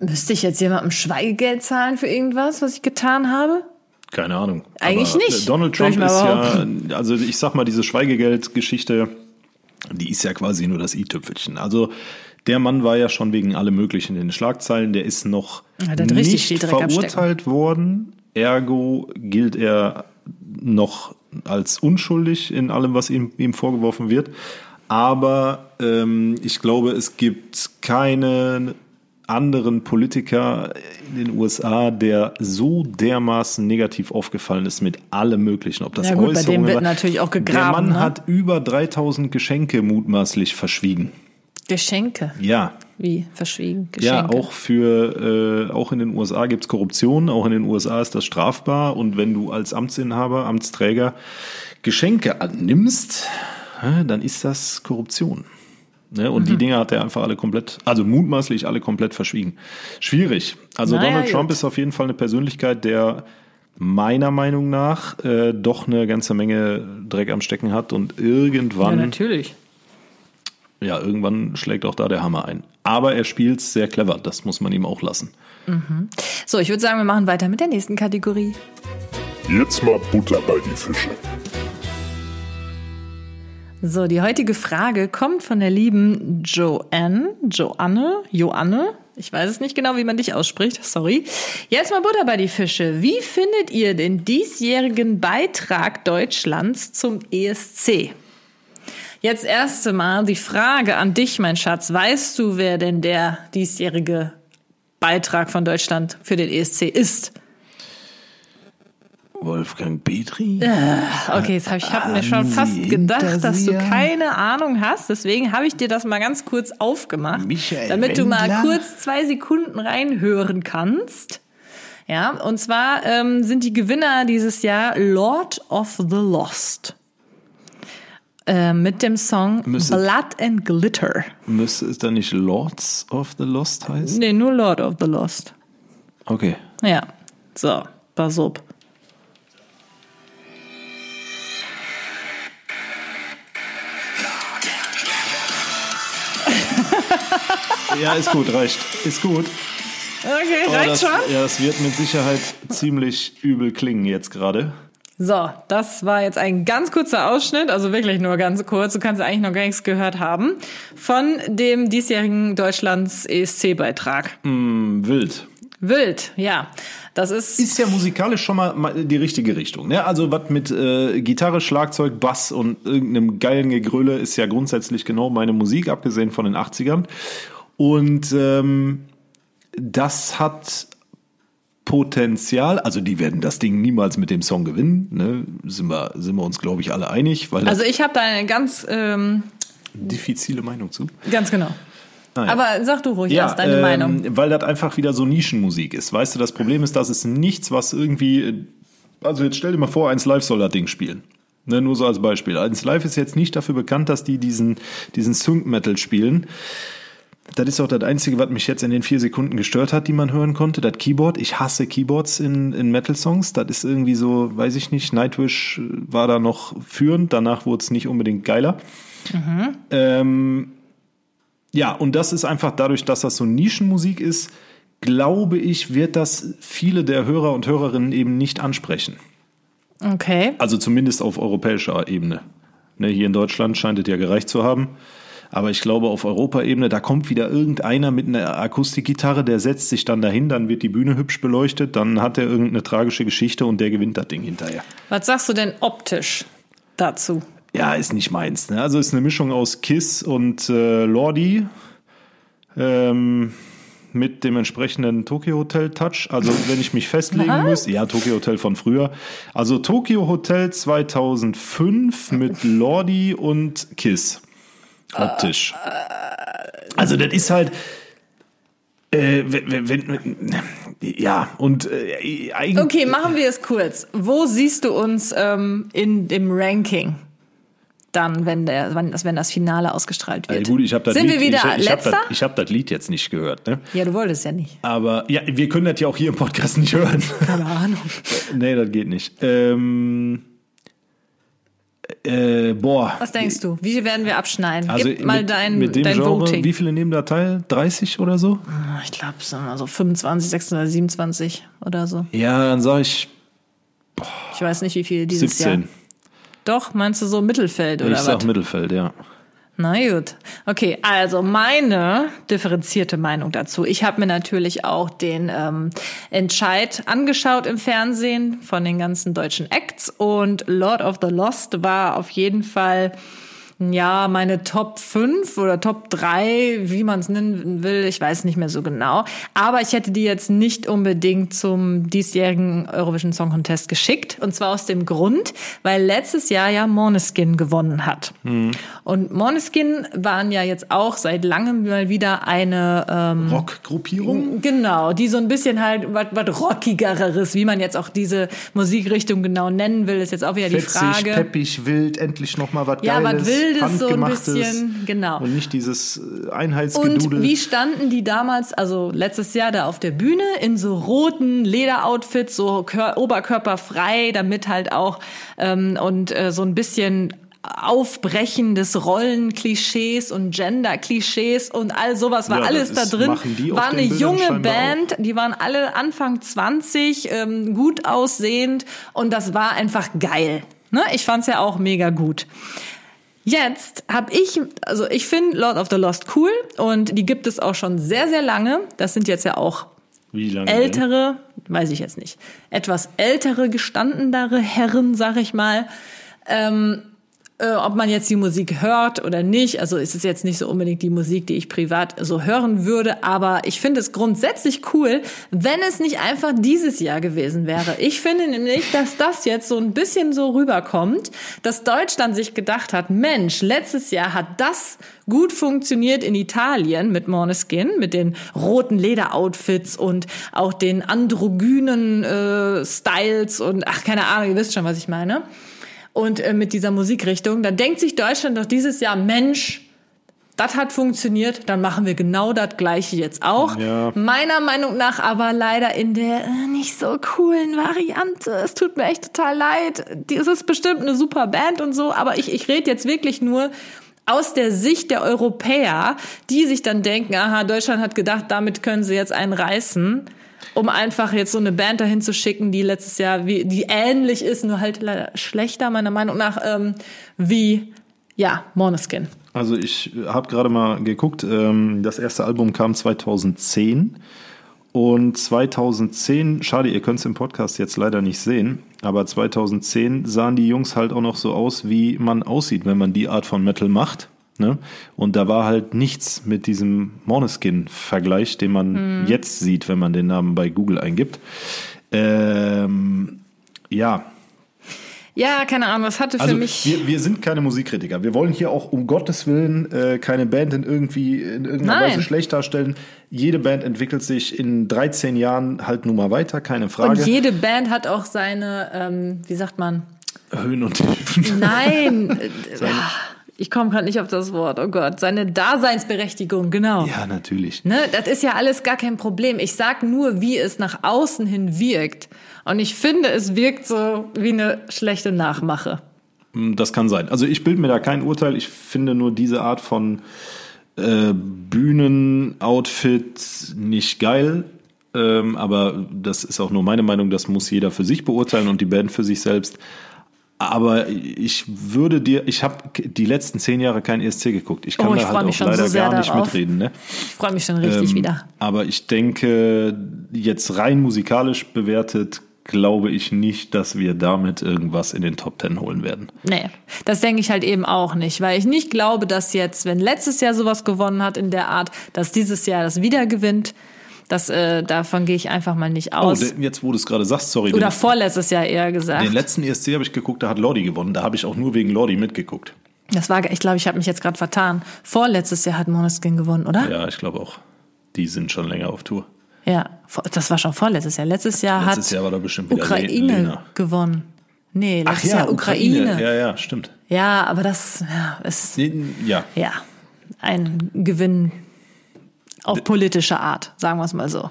müsste ich jetzt jemandem Schweigegeld zahlen für irgendwas, was ich getan habe? Keine Ahnung. Eigentlich Aber nicht, Donald Trump ist ja, also ich sag mal, diese Schweigegeldgeschichte, die ist ja quasi nur das i-Tüpfelchen. Also der Mann war ja schon wegen allem Möglichen in den Schlagzeilen. Der ist noch Ja, nicht verurteilt worden. Ergo gilt er noch als unschuldig in allem, was ihm, ihm vorgeworfen wird. Aber ähm, ich glaube, es gibt keinen anderen Politiker in den USA, der so dermaßen negativ aufgefallen ist mit allem Möglichen. Ob das Ja gut, bei dem wird war. natürlich auch Der gegraben, Mann ne? hat über 3000 Geschenke mutmaßlich verschwiegen. Geschenke. Ja, Wie verschwiegen? Geschenke. ja, auch für äh, auch in den USA gibt's Korruption, auch in den USA ist das strafbar und wenn du als Amtsinhaber, Amtsträger Geschenke annimmst, dann ist das Korruption. Ne? Und Mhm. die Dinge hat er einfach alle komplett, also mutmaßlich alle komplett verschwiegen. Schwierig. Also Naja, Donald Trump gut. ist auf jeden Fall eine Persönlichkeit, der meiner Meinung nach äh, doch eine ganze Menge Dreck am Stecken hat und Ja, irgendwann natürlich. ja, irgendwann schlägt auch da der Hammer ein. Aber er spielt sehr clever, das muss man ihm auch lassen. So, ich würde sagen, wir machen weiter mit der nächsten Kategorie. Jetzt mal Butter bei die Fische. So, die heutige Frage kommt von der lieben Joanne, Joanne, Joanne. Ich weiß es nicht genau, wie man dich ausspricht. Sorry. Jetzt mal Butter bei die Fische. Wie findet ihr den diesjährigen Beitrag Deutschlands zum ESC? Jetzt erste Mal die Frage an dich, mein Schatz. Weißt du, wer denn der diesjährige Beitrag von Deutschland für den ESC ist? Wolfgang Petri? Okay, jetzt hab ich habe mir schon fast gedacht, dass du keine Ahnung hast. Deswegen habe ich dir das mal ganz kurz aufgemacht, Michael damit du mal Wendler? kurz zwei Sekunden reinhören kannst. Ja, und zwar ähm, sind die Gewinner dieses Jahr Lord of the Lost. Äh, mit dem Song Müsste- Blood and Glitter. Müsste es dann nicht Lords of the Lost heißen? Nee, nur Lord of the Lost. Okay. Ja, so, pass auf. Ja, ist gut, reicht. Ist gut. Okay, Aber reicht das, schon? Ja, das wird mit Sicherheit ziemlich übel klingen jetzt gerade. So, das war jetzt ein ganz kurzer Ausschnitt, also wirklich nur ganz kurz. Du kannst eigentlich noch gar nichts gehört haben von dem diesjährigen Deutschlands ESC-Beitrag. Hm, wild. Wild, ja. Das ist, Ist ja musikalisch schon mal mal die richtige Richtung. Ne? Also was mit äh, Gitarre, Schlagzeug, Bass und irgendeinem geilen Gegröle ist ja grundsätzlich genau meine Musik, abgesehen von den 80ern. Und ähm, das hat Potenzial, also die werden das Ding niemals mit dem Song gewinnen, ne? sind, wir, sind wir uns, glaube ich, alle einig, weil also ich habe da eine ganz, ähm, diffizile Meinung zu. ganz genau. Ah, ja. Aber sag du ruhig erst deine ähm, Meinung. Weil das einfach wieder so Nischenmusik ist. Weißt du, das Problem ist, dass es nichts, was irgendwie. Also jetzt stell dir mal vor, eins live soll das Ding spielen. Ne, nur so als Beispiel. Eins Live ist jetzt nicht dafür bekannt, dass die diesen, diesen Sync-Metal spielen. Das ist auch das Einzige, was mich jetzt in den vier Sekunden gestört hat, die man hören konnte. Das Keyboard. Ich hasse Keyboards in, in Metal-Songs. Das ist irgendwie so, weiß ich nicht, Nightwish war da noch führend. Danach wurde es nicht unbedingt geiler. Ähm, ja, und das ist einfach dadurch, dass das so Nischenmusik ist, glaube ich, wird das viele der Hörer und Hörerinnen eben nicht ansprechen. Okay. Also zumindest auf europäischer Ebene. Ne, hier in Deutschland scheint es ja gereicht zu haben. Aber ich glaube, auf Europaebene, da kommt wieder irgendeiner mit einer Akustikgitarre, der setzt sich dann dahin, dann wird die Bühne hübsch beleuchtet, dann hat er irgendeine tragische Geschichte und der gewinnt das Ding hinterher. Was sagst du denn optisch dazu? Ja, ist nicht meins. Ne? Also ist eine Mischung aus Kiss und äh, Lordi ähm, mit dem entsprechenden Tokyo Hotel Touch. Also wenn ich mich festlegen müsste, ja, Tokyo Hotel von früher. Also Tokyo Hotel 2005 mit Lordi und Kiss. Optisch. Also das ist halt... Äh, wenn, wenn, ja, und äh, eigentlich... Okay, machen wir es kurz. Wo siehst du uns ähm, in dem Ranking? Dann, wenn, der, wenn, das, wenn das Finale ausgestrahlt wird. Ja, gut, ich hab das Sind Lied, wir wieder ich, ich hab letzter? das, ich habe das Lied jetzt nicht gehört. Ne? ja, du wolltest ja nicht. Aber ja, wir können das ja auch hier im Podcast nicht hören. Keine Ahnung. nee, das geht nicht. Ähm, äh, boah. Was denkst du? Wie werden wir abschneiden? Also Gib mal mit, dein, mit dein Genre, Voting. wie viele nehmen da teil? 30 oder so? Ich glaube, es sind so 25, 26, 27 oder so. Ja, dann sage ich Ich weiß nicht, wie viele dieses 17. Jahr. Doch, meinst du so Mittelfeld oder ich was? sag Mittelfeld, ja. Na gut. Okay, also meine differenzierte Meinung dazu. Ich habe mir natürlich auch den ähm, Entscheid angeschaut im Fernsehen von den ganzen deutschen Acts und Lord of the Lost war auf jeden Fall ja, meine Top 5 oder Top 3, wie man es nennen will, ich weiß nicht mehr so genau. Aber ich hätte die jetzt nicht unbedingt zum diesjährigen Eurovision Song Contest geschickt. Und zwar aus dem Grund, weil letztes Jahr ja Måneskin gewonnen hat. Und Måneskin waren ja jetzt auch seit langem mal wieder eine ähm, Rockgruppierung? Genau, die so ein bisschen halt was rockigeres, wie man jetzt auch diese Musikrichtung genau nennen will, ist jetzt auch wieder die Fetzig, Frage. peppig, wild, endlich noch mal was Ja, was Wildes, so ein bisschen, genau. Und nicht dieses äh, Und Einheitsgedudel. wie standen die damals, also letztes Jahr da auf der Bühne in so roten Lederoutfits, so kör oberkörperfrei, damit halt auch ähm, und äh, so ein bisschen Aufbrechen des Rollenklischees und Gender-Klischees und all sowas war Ja, alles da drin. war eine junge Band, die waren alle Anfang 20, ähm, gut aussehend und das war einfach geil. Ne? Ich fand's ja auch mega gut. Jetzt habe ich, also ich finde Lord of the Lost cool und die gibt es auch schon sehr, sehr lange. Das sind jetzt ja auch lange denn? ältere, weiß ich jetzt nicht, etwas ältere, gestandenere Herren, sag ich mal. Ähm, äh, ob man jetzt die Musik hört oder nicht, also ist es jetzt nicht so unbedingt die Musik, die ich privat so hören würde, aber ich finde es grundsätzlich cool, wenn es nicht einfach dieses Jahr gewesen wäre. Ich finde nämlich, dass das jetzt so ein bisschen so rüberkommt, dass Deutschland sich gedacht hat, Mensch, letztes Jahr hat das gut funktioniert in Italien mit Måneskin, mit den roten Lederoutfits und auch den androgynen äh, Styles und ach, keine Ahnung, ihr wisst schon, was ich meine und äh, mit dieser Musikrichtung, dann denkt sich Deutschland doch dieses Jahr, Mensch, das hat funktioniert, dann machen wir genau das gleiche jetzt auch. Ja. Meiner Meinung nach aber leider in der äh, nicht so coolen Variante. Es tut mir echt total leid. Die- Es ist bestimmt eine super Band und so, aber ich, ich rede jetzt wirklich nur aus der Sicht der Europäer, die sich dann denken, aha, Deutschland hat gedacht, damit können sie jetzt einen reißen um einfach jetzt so eine Band dahin zu schicken, die letztes Jahr, wie, die ähnlich ist, nur halt leider schlechter, meiner Meinung nach, ähm, wie, ja, Måneskin. Also ich habe gerade mal geguckt, ähm, das erste Album kam 2010 und 2010, schade, ihr könnt es im Podcast jetzt leider nicht sehen, aber 2010 sahen die Jungs halt auch noch so aus, wie man aussieht, wenn man die Art von Metal macht. Ne? Und da war halt nichts mit diesem Måneskin-Vergleich, den man jetzt sieht, wenn man den Namen bei Google eingibt. Ähm, ja, Ja, keine Ahnung, das hatte für also mich. wir, wir sind keine Musikkritiker. Wir wollen hier auch um Gottes Willen äh, keine Band in irgendwie in irgendeiner Nein. Weise schlecht darstellen. Jede Band entwickelt sich in 13 Jahren halt nun mal weiter, keine Frage. und jede Band hat auch seine, ähm, wie sagt man, Höhen und Tiefen. Nein, äh, ich komme gerade nicht auf das Wort. Oh Gott, seine Daseinsberechtigung, genau. Ja, natürlich. Ne, das ist ja alles gar kein Problem. Ich sag nur, wie es nach außen hin wirkt. Und ich finde, es wirkt so wie eine schlechte Nachmache. Das kann sein. Also ich bilde mir da kein Urteil. Ich finde nur diese Art von äh, Bühnenoutfit nicht geil. Ähm, aber das ist auch nur meine Meinung. Das muss jeder für sich beurteilen und die Band für sich selbst. Aber ich würde dir, ich habe die letzten zehn Jahre kein ESC geguckt. Ich kann Oh, ich da halt mich auch schon leider so sehr gar nicht darauf. mitreden. Ne? Ich freue mich schon richtig Ähm, wieder. Aber ich denke, jetzt rein musikalisch bewertet, glaube ich nicht, dass wir damit irgendwas in den Top Ten holen werden. Nee, das denke ich halt eben auch nicht, weil ich nicht glaube, dass jetzt, wenn letztes Jahr sowas gewonnen hat in der Art, dass dieses Jahr das wieder gewinnt. Das, äh, davon gehe ich einfach mal nicht Oh, aus. de- jetzt wo du es gerade sagst, sorry. Oder vorletztes Jahr eher gesagt. den letzten ESC habe ich geguckt, da hat Lordi gewonnen. Da habe ich auch nur wegen Lordi mitgeguckt. Das war, ich glaube, ich habe mich jetzt gerade vertan. Vorletztes Jahr hat Måneskin gewonnen, oder? Ja, ich glaube auch. Die sind schon länger auf Tour. Ja, das war schon vorletztes Jahr. Letztes Jahr Letztes hat Jahr war da bestimmt Ukraine Lena. gewonnen. Nee, letztes Jahr Ukraine. Ja, ja, stimmt. Ja, aber das ja, ist Ja, ja ein Gewinn auf politische Art, sagen wir es mal so.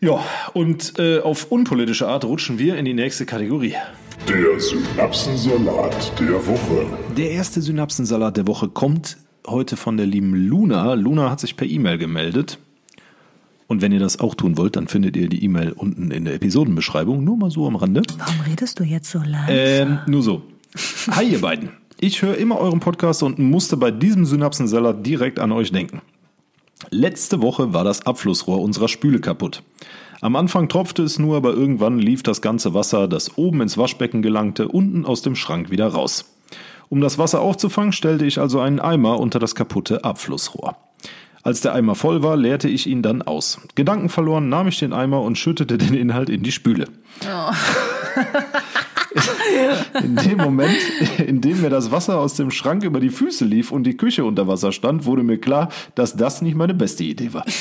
ja. Und äh, auf unpolitische Art rutschen wir in die nächste Kategorie. Der Synapsensalat der Woche. Der erste Synapsensalat der Woche kommt heute von der lieben Luna. Luna hat sich per E-Mail gemeldet. Und wenn ihr das auch tun wollt, dann findet ihr die E-Mail unten in der Episodenbeschreibung. Nur mal so am Rande. Warum redest du jetzt so leise? Ähm, nur so. Hi, ihr beiden. Ich höre immer euren Podcast und musste bei diesem Synapsensalat direkt an euch denken. Letzte Woche war das Abflussrohr unserer Spüle kaputt. Am Anfang tropfte es nur, aber irgendwann lief das ganze Wasser, das oben ins Waschbecken gelangte, unten aus dem Schrank wieder raus. Um das Wasser aufzufangen, stellte ich also einen Eimer unter das kaputte Abflussrohr. Als der Eimer voll war, leerte ich ihn dann aus. Gedanken verloren nahm ich den Eimer und schüttete den Inhalt in die Spüle. In dem Moment, in dem mir das Wasser aus dem Schrank über die Füße lief und die Küche unter Wasser stand, wurde mir klar, dass das nicht meine beste Idee war.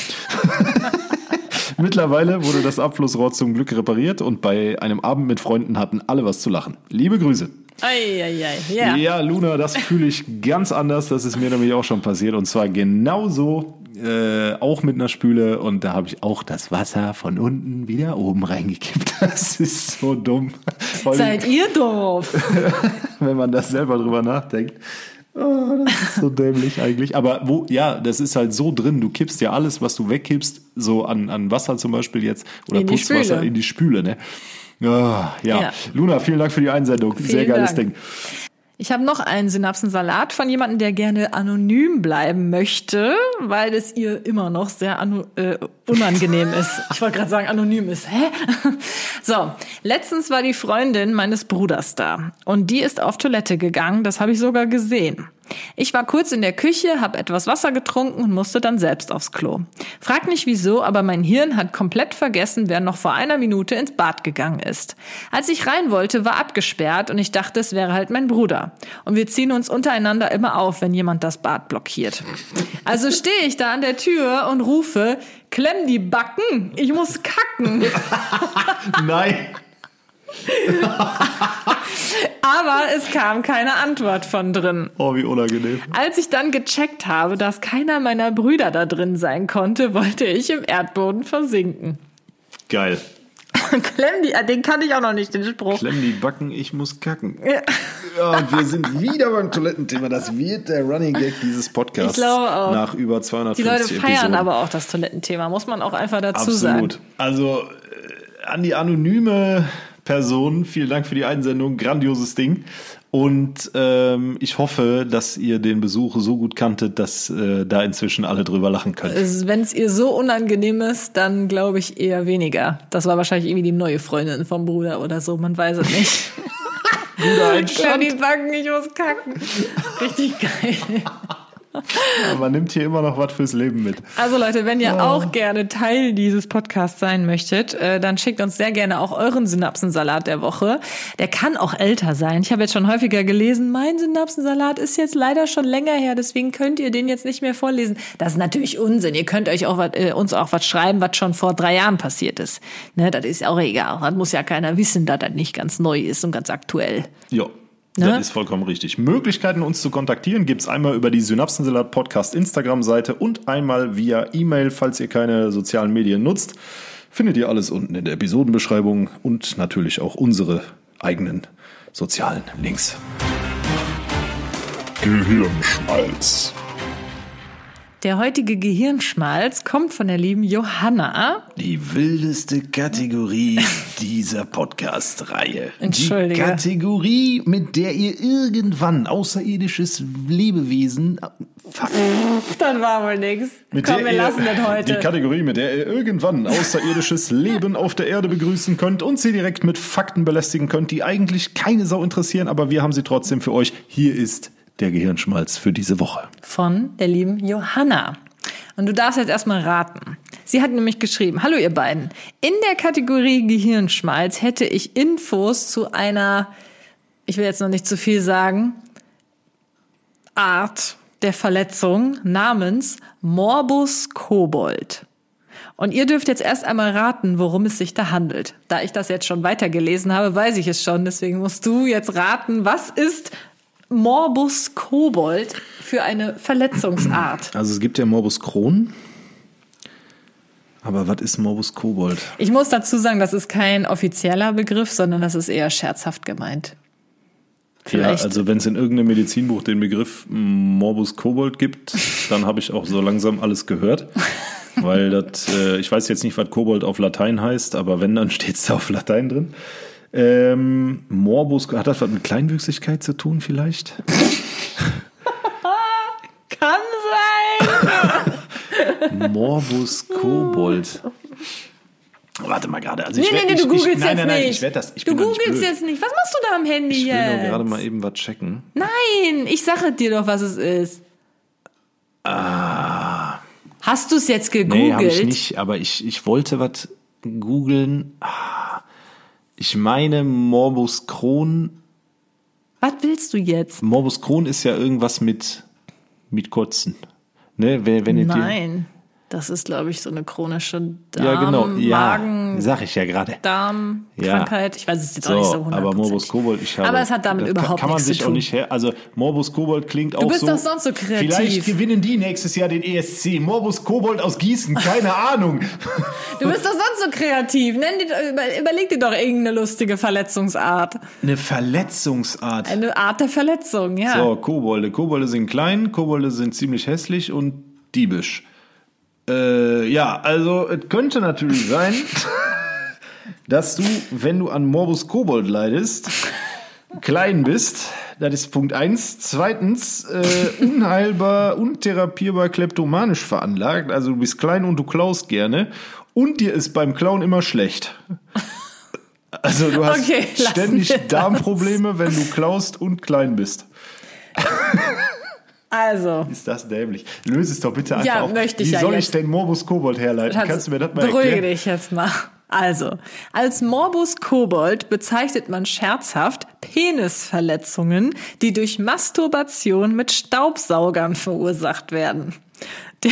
Mittlerweile wurde das Abflussrohr zum Glück repariert und bei einem Abend mit Freunden hatten alle was zu lachen. Liebe Grüße. Eieiei, ja. Ja, Luna, das fühle ich ganz anders. Das ist mir nämlich auch schon passiert. Und zwar genauso, äh, auch mit einer Spüle. Und da habe ich auch das Wasser von unten wieder oben reingekippt. Das ist so dumm. Seid ihr doof? wenn man das selber drüber nachdenkt. Oh, das ist so dämlich eigentlich. Aber wo, ja, das ist halt so drin. Du kippst ja alles, was du wegkippst, so an, an Wasser zum Beispiel jetzt oder In die Putzwasser Spüle. in die Spüle, ne? Ja, ja. Ja. Luna, vielen Dank für die Einsendung. Sehr Vielen geiles Dank. Ding. Ich habe noch einen Synapsensalat von jemandem, der gerne anonym bleiben möchte, weil es ihr immer noch sehr äh, unangenehm ist. Ich wollte gerade sagen, anonym ist. Hä? So, letztens war die Freundin meines Bruders da und die ist auf Toilette gegangen. Das habe ich sogar gesehen. Ich war kurz in der Küche, habe etwas Wasser getrunken und musste dann selbst aufs Klo. Frag nicht wieso, aber mein Hirn hat komplett vergessen, wer noch vor einer Minute ins Bad gegangen ist. Als ich rein wollte, war abgesperrt und ich dachte, es wäre halt mein Bruder. Und wir ziehen uns untereinander immer auf, wenn jemand das Bad blockiert. Also stehe ich da an der Tür und rufe, klemm die Backen, ich muss kacken. Nein. Aber es kam keine Antwort von drin. Oh, wie unangenehm. Als ich dann gecheckt habe, dass keiner meiner Brüder da drin sein konnte, wollte ich im Erdboden versinken. Geil. Klemm die, ah, den kannte ich auch noch nicht, den Spruch. Klemm die Backen, ich muss kacken. Ja, und wir sind wieder beim Toilettenthema. Das wird der Running Gag dieses Podcasts. Ich glaube auch. Nach über Die 250 Leute feiern Episoden. aber auch das Toilettenthema, muss man auch einfach dazu Absolut. sagen. Also äh, an die anonyme Person, vielen Dank für die Einsendung, grandioses Ding. Und ähm, ich hoffe, dass ihr den Besuch so gut kanntet, dass äh, da inzwischen alle drüber lachen können. Wenn es ihr so unangenehm ist, dann glaube ich eher weniger. Das war wahrscheinlich irgendwie die neue Freundin vom Bruder oder so, man weiß es nicht. Guter Klemm die Backen, ich muss kacken. Richtig geil. Aber man nimmt hier immer noch was fürs Leben mit. Also Leute, wenn ihr auch gerne Teil dieses Podcasts sein möchtet, äh, dann schickt uns sehr gerne auch euren Synapsensalat der Woche. Der kann auch älter sein. Ich habe jetzt schon häufiger gelesen, mein Synapsensalat ist jetzt leider schon länger her, deswegen könnt ihr den jetzt nicht mehr vorlesen. Das ist natürlich Unsinn. Ihr könnt euch auch wat, äh, uns auch was schreiben, was schon vor drei Jahren passiert ist. Ne, das ist auch egal. Das muss ja keiner wissen, dass das nicht ganz neu ist und ganz aktuell. Ja. Ne? Das ist vollkommen richtig. Möglichkeiten, uns zu kontaktieren, gibt's einmal über die Synapsensalat Podcast Instagram-Seite und einmal via E-Mail, falls ihr keine sozialen Medien nutzt. Findet ihr alles unten in der Episodenbeschreibung und natürlich auch unsere eigenen sozialen Links. Gehirnschmalz. Der heutige Gehirnschmalz kommt von der lieben Johanna. Die wildeste Kategorie dieser Podcast-Reihe. Entschuldige. Die Kategorie, mit der ihr irgendwann außerirdisches Lebewesen. Fuck. Dann war wohl nix. Mit Komm, wir ihr, lassen das Die heute. Kategorie, mit der ihr irgendwann außerirdisches Leben auf der Erde begrüßen könnt und sie direkt mit Fakten belästigen könnt, die eigentlich keine Sau interessieren, aber wir haben sie trotzdem für euch. Hier ist der Gehirnschmalz für diese Woche. von der lieben Johanna. Und du darfst jetzt erstmal raten. Sie hat nämlich geschrieben, hallo ihr beiden, in der Kategorie Gehirnschmalz hätte ich Infos zu einer, ich will jetzt noch nicht zu viel sagen, Art der Verletzung namens Morbus Kobold. Und ihr dürft jetzt erst einmal raten, worum es sich da handelt. Da ich das jetzt schon weitergelesen habe, weiß ich es schon. Deswegen musst du jetzt raten, was ist Morbus Kobold für eine Verletzungsart? Also es gibt ja Morbus Crohn. Aber was ist Morbus Kobold? Ich muss dazu sagen, das ist kein offizieller Begriff, sondern das ist eher scherzhaft gemeint. Vielleicht. Ja, also wenn es in irgendeinem Medizinbuch den Begriff Morbus Kobold gibt, dann habe ich auch so langsam alles gehört. Weil das, äh, ich weiß jetzt nicht, was Kobold auf Latein heißt, aber wenn, dann steht es da auf Latein drin. Ähm, Morbus, hat das was mit Kleinwüchsigkeit zu tun vielleicht? Kann sein. Morbus Kobold. Warte mal gerade. Also Nee, ich nee, werd- nee, ich, du googelst ich, nein, jetzt nein, nein, nicht. Ich werde das. Ich du nicht googelst jetzt nicht. Was machst du da am Handy Ich will jetzt? nur gerade mal eben was checken. Nein, ich sage dir doch, was es ist. Hast du es jetzt gegoogelt? Nee, habe ich nicht, aber ich, ich wollte was googeln. Ah, Ich meine, Morbus Crohn. Was willst du jetzt? Morbus Crohn ist ja irgendwas mit, mit Kotzen. Ne, wenn, wenn Nein, das ist, glaube ich, so eine chronische Darm, Ja, genau. Ja, Magen, sag ich ja gerade. Darmkrankheit. Ich weiß es jetzt auch nicht so So, 100%. aber Morbus Kobold, ich habe. Aber es hat damit überhaupt kann, kann man nichts sich zu auch tun. nicht her. Also Morbus Kobold klingt auch bist so. doch sonst so kreativ. Vielleicht gewinnen die nächstes Jahr den ESC. Morbus Kobold aus Gießen, keine Ahnung. Du bist doch sonst so kreativ. Nenn dir, überleg dir doch irgendeine lustige Verletzungsart. Eine Verletzungsart. Eine Art der Verletzung, ja. So, Kobolde. Kobolde sind klein, Kobolde sind ziemlich hässlich und diebisch. Äh, ja, also es könnte natürlich sein, dass du, wenn du an Morbus Kobold leidest, klein bist. Das ist Punkt eins. Zweitens, äh, unheilbar, untherapierbar, kleptomanisch veranlagt. Also du bist klein und du klaust gerne. Und dir ist beim Klauen immer schlecht. Also du hast Okay, ständig das. Darmprobleme, wenn du klaust und klein bist. Also, Ist das dämlich? Löse es doch bitte einfach Ja, auf. möchte ich Wie ja soll jetzt. ich denn Morbus Kobold herleiten? Schatz, Kannst du mir das mal beruhige erklären? dich jetzt mal. Also, als Morbus Kobold bezeichnet man scherzhaft Penisverletzungen, die durch Masturbation mit Staubsaugern verursacht werden. Der,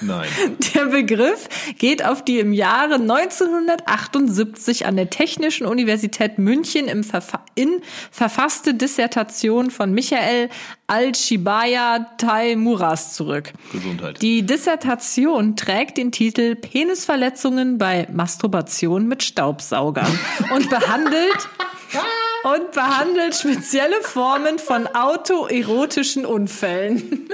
Nein. der Begriff geht auf die im Jahre 1978 an der Technischen Universität München im Verfa in verfasste Dissertation von Michael Al-Shibaya Taimuras zurück. Gesundheit. Die Dissertation trägt den Titel Penisverletzungen bei Masturbation mit Staubsaugern und behandelt und behandelt spezielle Formen von autoerotischen Unfällen.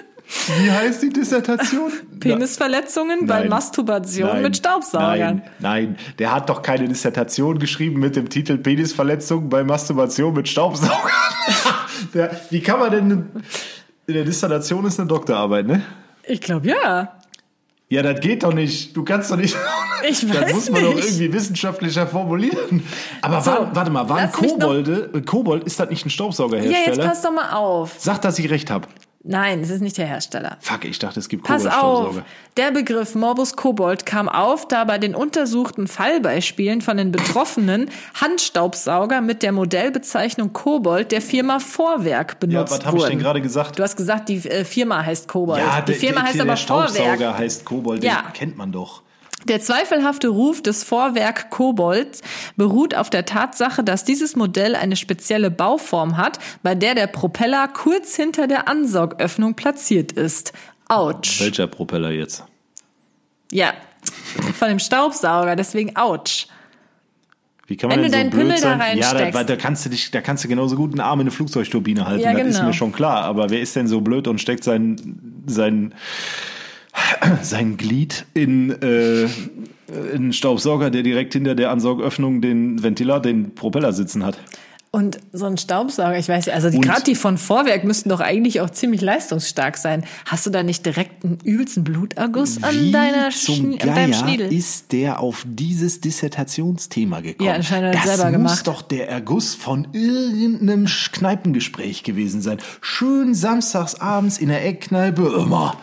Wie heißt die Dissertation? Penisverletzungen bei Nein. Masturbation Nein. mit Staubsaugern. Nein, nein, der hat doch keine Dissertation geschrieben mit dem Titel Penisverletzung bei Masturbation mit Staubsaugern. der, wie kann man denn... In der Dissertation ist eine Doktorarbeit, ne? Ich glaube ja. Ja, das geht doch nicht. Du kannst doch nicht. Ich das weiß muss man doch nicht. irgendwie wissenschaftlicher formulieren. Aber So, war, warte mal, waren Kobolde. Kobold, ist das nicht ein Ja, jetzt Staubsaugerhersteller? pass doch mal auf. Sag, dass ich recht habe. Nein, es ist nicht der Hersteller. Fuck, ich dachte, es gibt Pass auf, Koboldstaubsauger. der Begriff Morbus Kobold kam auf, da bei den untersuchten Fallbeispielen von den Betroffenen Handstaubsauger mit der Modellbezeichnung Kobold der Firma Vorwerk Ja, benutzt was habe ich wurden. denn gerade gesagt? Du hast gesagt, die äh, Firma heißt Kobold. ja, die Firma heißt der, aber der Staubsauger Vorwerk. heißt Kobold, Ja. den kennt man doch. Der zweifelhafte Ruf des Vorwerk Kobolds beruht auf der Tatsache, dass dieses Modell eine spezielle Bauform hat, bei der der Propeller kurz hinter der Ansaugöffnung platziert ist. Autsch. Welcher Propeller jetzt? Ja, von dem Staubsauger, deswegen Autsch. Wie kann man Wenn denn du so deinen blöd Pimmel da sein? Ja, da, reinsteckst. da kannst du dich, da kannst du genauso gut einen Arm in eine Flugzeugturbine halten. Ja, das ist genau. mir schon klar. Aber wer ist denn so blöd und steckt sein, sein, sein Glied in, äh, in einen Staubsauger, der direkt hinter der Ansaugöffnung den Ventilator, den Propeller sitzen hat? Und so ein Staubsauger, ich weiß ja, also gerade die von Vorwerk müssten doch eigentlich auch ziemlich leistungsstark sein. Hast du da nicht direkt einen übelsten Bluterguss an Wie deiner zum an deinem Geier Schniedel? ist der auf dieses Dissertationsthema gekommen? Ja, anscheinend hat das selber muss gemacht. doch der Erguss von irgendeinem Kneipengespräch gewesen sein. Schön samstags abends in der Eckkneipe, immer.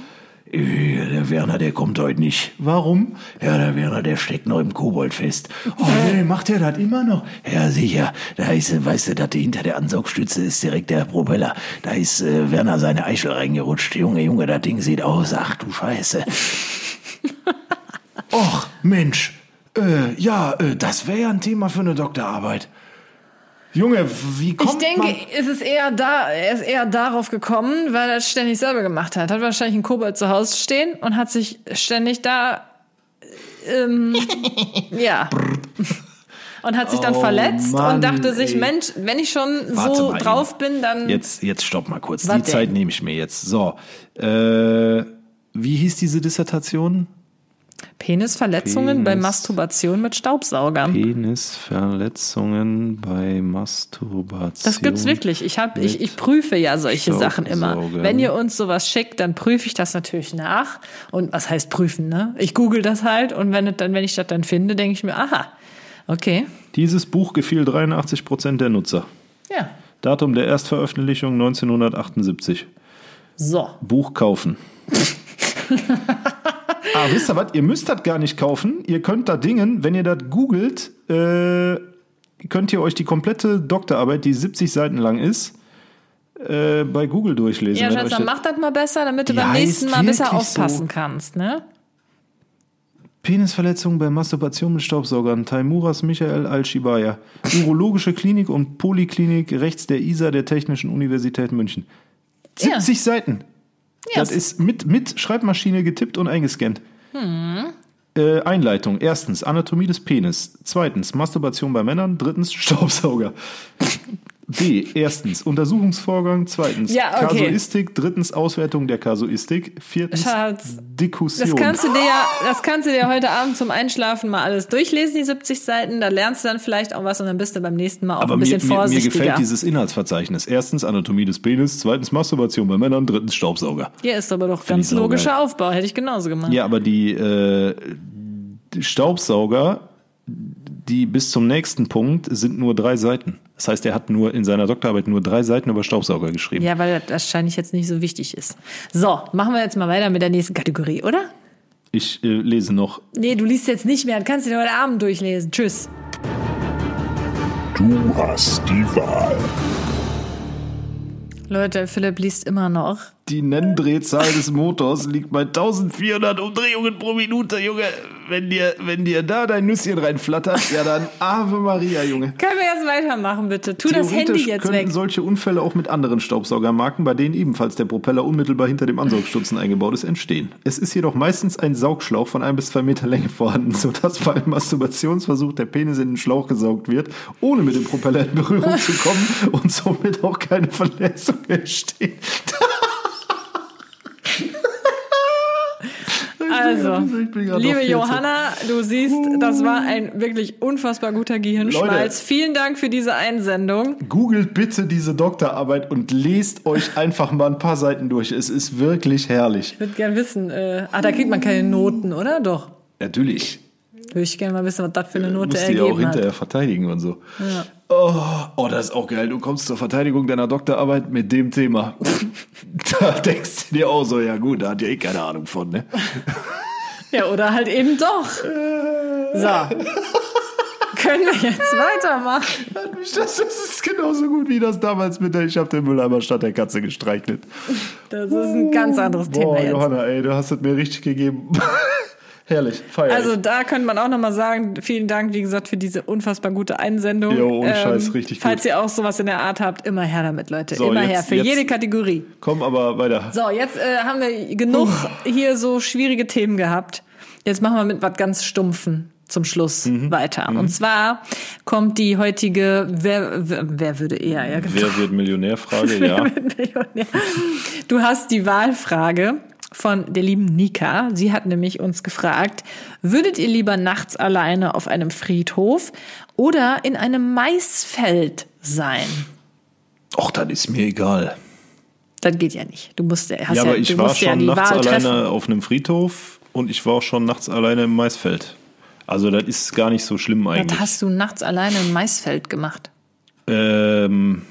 Äh, Der Werner, der kommt heute nicht. Warum? Ja, der Werner, der steckt noch im Kobold fest. Oh, nee, macht er das immer noch? Ja, sicher. Da ist, weißt du, dass hinter der Ansaugstütze ist direkt der Propeller. Da ist äh, Werner seine Eichel reingerutscht. Junge, Junge, das Ding sieht aus. Ach du Scheiße. Och, Mensch. Äh, ja, äh, das wäre ja ein Thema für eine Doktorarbeit. Junge, wie Ich kommt denke, man... es ist eher da, er ist eher darauf gekommen, weil er es ständig selber gemacht hat. Hat wahrscheinlich einen Kobold zu Hause stehen und hat sich ständig da, ähm, ja. Und hat sich dann Oh, verletzt Mann, und dachte sich, ey. Mensch, wenn ich schon Warte so drauf eben. bin, dann. Jetzt, jetzt stopp mal kurz. Die Zeit denn? nehme ich mir jetzt. So, äh, wie hieß diese Dissertation? Penisverletzungen bei Penis. Masturbation mit Staubsaugern. Penisverletzungen bei Masturbation. Das gibt's wirklich. Ich hab, ich, ich prüfe ja solche Sachen immer. Wenn ihr uns sowas schickt, dann prüfe ich das natürlich nach. Und was heißt prüfen, ne? Ich google das halt und wenn, dann, wenn ich das dann finde, denke ich mir, aha, okay. Dieses Buch gefiel 83 Prozent der Nutzer. Ja. Datum der Erstveröffentlichung 1978. So. Buch kaufen. ah, wisst ihr was? Ihr müsst das gar nicht kaufen. Ihr könnt da Dingen, wenn ihr das googelt, äh, könnt ihr euch die komplette Doktorarbeit, die 70 Seiten lang ist, äh, bei Google durchlesen. Ja, Schatz, dann das- mach das mal besser, damit du beim nächsten Mal besser aufpassen so. kannst, ne? Penisverletzung bei Masturbation mit Staubsaugern. Taimuras Michael Al-Shibaya. Urologische Klinik und Poliklinik rechts der ISA der Technischen Universität München. 70 Seiten. Ja, Das ist mit, mit Schreibmaschine getippt und eingescannt. Äh, Einleitung. Erstens, Anatomie des Penis. Zweitens, Masturbation bei Männern. Drittens, Staubsauger. B. Erstens, Untersuchungsvorgang. Zweitens, Ja, okay. Kasuistik. Drittens, Auswertung der Kasuistik. Viertens, Schatz, Diskussion. Das kannst du dir ja, das kannst du dir heute Abend zum Einschlafen mal alles durchlesen, die 70 Seiten. Da lernst du dann vielleicht auch was und dann bist du beim nächsten Mal auch Aber ein mir, bisschen mir, mir vorsichtiger. gefällt dieses Inhaltsverzeichnis. Erstens Anatomie des Penis, zweitens Masturbation bei Männern, drittens Staubsauger. Hier ist aber doch ich ganz logischer Aufbau. Hätte ich genauso gemacht. Ja, aber die, äh, die Staubsauger, die bis zum nächsten Punkt sind nur drei Seiten. Das heißt, er hat nur in seiner Doktorarbeit nur drei Seiten über Staubsauger geschrieben. Ja, weil das wahrscheinlich jetzt nicht so wichtig ist. So, machen wir jetzt mal weiter mit der nächsten Kategorie, oder? Ich äh, lese noch. Nee, du liest jetzt nicht mehr. Kannst du dir heute Abend durchlesen. Tschüss. Du hast die Wahl. Leute, Philipp liest immer noch. Die Nenndrehzahl des Motors liegt bei 1400 Umdrehungen pro Minute, Junge. Wenn dir, wenn dir da dein Nüsschen reinflattert, ja dann Ave Maria, Junge. Können wir jetzt weitermachen, bitte? Tu das Handy jetzt könnten weg. solche Unfälle auch mit anderen Staubsaugermarken, bei denen ebenfalls der Propeller unmittelbar hinter dem Ansaugstutzen eingebaut ist, entstehen. Es ist jedoch meistens ein Saugschlauch von ein bis zwei Meter Länge vorhanden, sodass bei einem Masturbationsversuch der Penis in den Schlauch gesaugt wird, ohne mit dem Propeller in Berührung zu kommen und somit auch keine Verletzung entsteht. Also, liebe auf 14. Johanna, du siehst, das war ein wirklich unfassbar guter Gehirnschmalz. Leute. Vielen Dank für diese Einsendung. Googelt bitte diese Doktorarbeit und lest euch einfach mal ein paar Seiten durch. Es ist wirklich herrlich. Ich würde gerne wissen, äh, ah, da kriegt man keine Noten, oder? Doch. Natürlich. Würde ich gerne mal wissen, was das für eine Note Musst du ja auch ergeben hat. hinterher verteidigen und so. Oh, das ist auch geil. Du kommst zur Verteidigung deiner Doktorarbeit mit dem Thema. da denkst du dir auch so, ja gut, da hat ja eh keine Ahnung von, ne? Ja, oder halt eben doch. So. Können wir jetzt weitermachen? Das, das ist genauso gut wie das damals mit der Ich hab den Mülleimer statt der Katze gestreichelt. Das ist ein ganz anderes Thema Boah, jetzt. Johanna, ey, du hast es mir richtig gegeben. Herrlich, feier Also da könnte man auch nochmal sagen, vielen Dank, wie gesagt, für diese unfassbar gute Einsendung. Ähm, Jo, ohne Scheiß, richtig Falls gut. ihr auch sowas in der Art habt, immer her damit, Leute. So, immer jetzt- her, für jede Kategorie. Komm aber weiter. So, jetzt äh, haben wir genug hier so schwierige Themen gehabt. Jetzt machen wir mit was ganz Stumpfen zum Schluss Mhm. weiter. Und zwar kommt die heutige, wer, wer, wer würde eher, ja, genau. Wer wird Millionär-Frage? Ja. Millionär. Du hast die Wahlfrage von der lieben Nika. Sie hat nämlich uns gefragt, würdet ihr lieber nachts alleine auf einem Friedhof oder in einem Maisfeld sein? Och, das ist mir egal. Das geht ja nicht. Du musst ja, hast ja, ja, aber ich du war ja schon die nachts Wahl alleine treffen. auf einem Friedhof und ich war auch schon nachts alleine im Maisfeld. Also das ist gar nicht so schlimm eigentlich. Was hast du nachts alleine im Maisfeld gemacht? Ähm,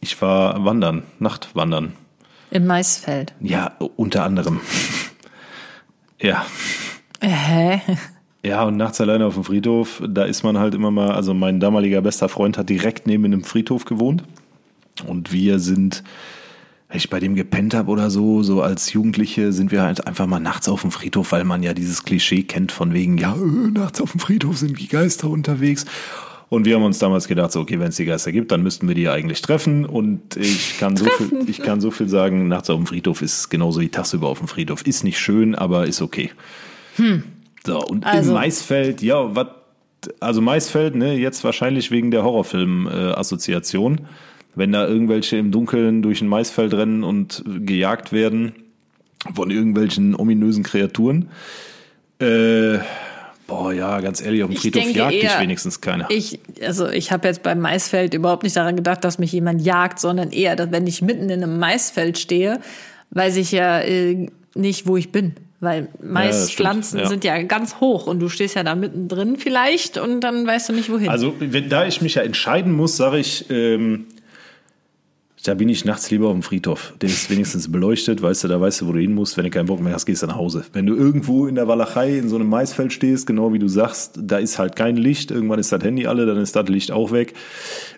ich war wandern, Nachtwandern. Im Maisfeld. Ja, unter anderem. ja. Hä? Ja, und nachts alleine auf dem Friedhof, da ist man halt immer mal, also mein damaliger bester Freund hat direkt neben einem Friedhof gewohnt. Und wir sind, wenn ich bei dem gepennt habe oder so, so als Jugendliche sind wir halt einfach mal nachts auf dem Friedhof, weil man ja dieses Klischee kennt von wegen, ja, äh, nachts auf dem Friedhof sind die Geister unterwegs. Und wir haben uns damals gedacht, so, okay, wenn es die Geister gibt, dann müssten wir die eigentlich treffen. Und ich kann so viel, ich kann so viel sagen, nachts auf dem Friedhof ist genauso wie tagsüber auf dem Friedhof. Ist nicht schön, aber ist okay. So, und Also- im Maisfeld, ja, was, also Maisfeld, ne, jetzt wahrscheinlich wegen der Horrorfilm-Assoziation. Wenn da irgendwelche im Dunkeln durch ein Maisfeld rennen und gejagt werden von irgendwelchen ominösen Kreaturen. Äh, boah, ja, ganz ehrlich, auf dem Friedhof denke jagt dich eher- wenigstens keiner. Ich, also ich habe jetzt beim Maisfeld überhaupt nicht daran gedacht, dass mich jemand jagt, sondern eher, dass wenn ich mitten in einem Maisfeld stehe, weiß ich ja äh, nicht, wo ich bin. Weil Maispflanzen stimmt, ja. sind ja ganz hoch und du stehst ja da mittendrin vielleicht und dann weißt du nicht, wohin. Also, wenn, da ich mich ja entscheiden muss, sage ich, ähm, da bin ich nachts lieber auf dem Friedhof. Der ist wenigstens beleuchtet, weißt du, da weißt du, wo du hin musst. Wenn du keinen Bock mehr hast, gehst du nach Hause. Wenn du irgendwo in der Walachei in so einem Maisfeld stehst, genau wie du sagst, da ist halt kein Licht. Irgendwann ist das Handy alle, dann ist das Licht auch weg.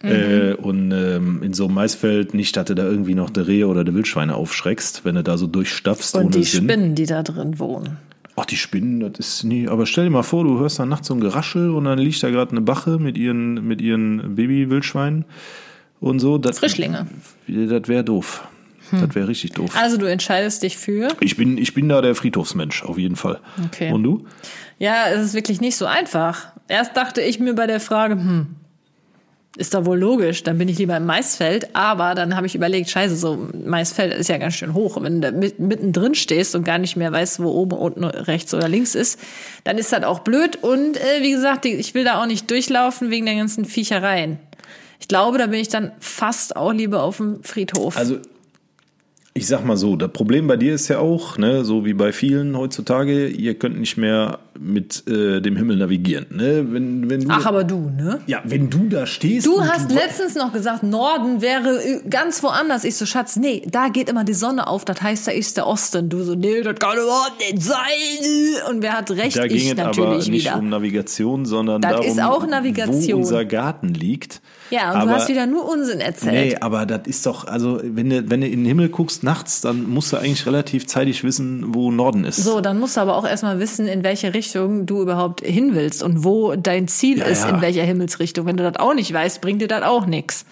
Äh, und ähm, in so einem Maisfeld nicht, dass du da irgendwie noch der Rehe oder der Wildschweine aufschreckst, wenn du da so durchstapfst und die Sinn. Spinnen, die da drin wohnen. Ach, die Spinnen, das ist nie. Aber stell dir mal vor, du hörst dann nachts so ein Geraschel und dann liegt da gerade eine Bache mit ihren, mit ihren Baby-Wildschweinen und so. Das, Frischlinge. Das wäre doof. Das wäre richtig doof. Also du entscheidest dich für. Ich bin, ich bin da der Friedhofsmensch, auf jeden Fall. Okay. Und du? Ja, es ist wirklich nicht so einfach. Erst dachte ich mir bei der Frage, hm, ist doch wohl logisch, dann bin ich lieber im Maisfeld, aber dann habe ich überlegt, scheiße, so Maisfeld ist ja ganz schön hoch. Wenn du da mit, mittendrin stehst und gar nicht mehr weißt, wo oben, unten, rechts oder links ist, dann ist das auch blöd. Und äh, wie gesagt, ich will da auch nicht durchlaufen wegen der ganzen Viechereien. Ich glaube, da bin ich dann fast auch lieber auf dem Friedhof. Also, ich sag mal so, das Problem bei dir ist ja auch, ne, so wie bei vielen heutzutage, ihr könnt nicht mehr mit äh, dem Himmel navigieren. Ne? Wenn, wenn du, Ach, aber du, ne? ja, wenn du da stehst. Du hast letztens noch gesagt, Norden wäre äh, ganz woanders. Ich so, Schatz, nee, da geht immer die Sonne auf, das heißt, da ist der Osten. Du so, nee, das kann überhaupt nicht sein. Und wer hat recht? Da ging ich es aber natürlich nicht wieder. um Navigation, sondern Das darum, ist auch Navigation. wo unser Garten liegt. ja, und aber, du hast wieder nur Unsinn erzählt. Nee, aber das ist doch, also wenn du, wenn du in den Himmel guckst nachts, dann musst du eigentlich relativ zeitig wissen, wo Norden ist. So, dann musst du aber auch erstmal wissen, in welche Richtung du überhaupt hin willst und wo dein Ziel Ja, ist, ja. in welcher Himmelsrichtung. Wenn du das auch nicht weißt, bringt dir das auch nichts.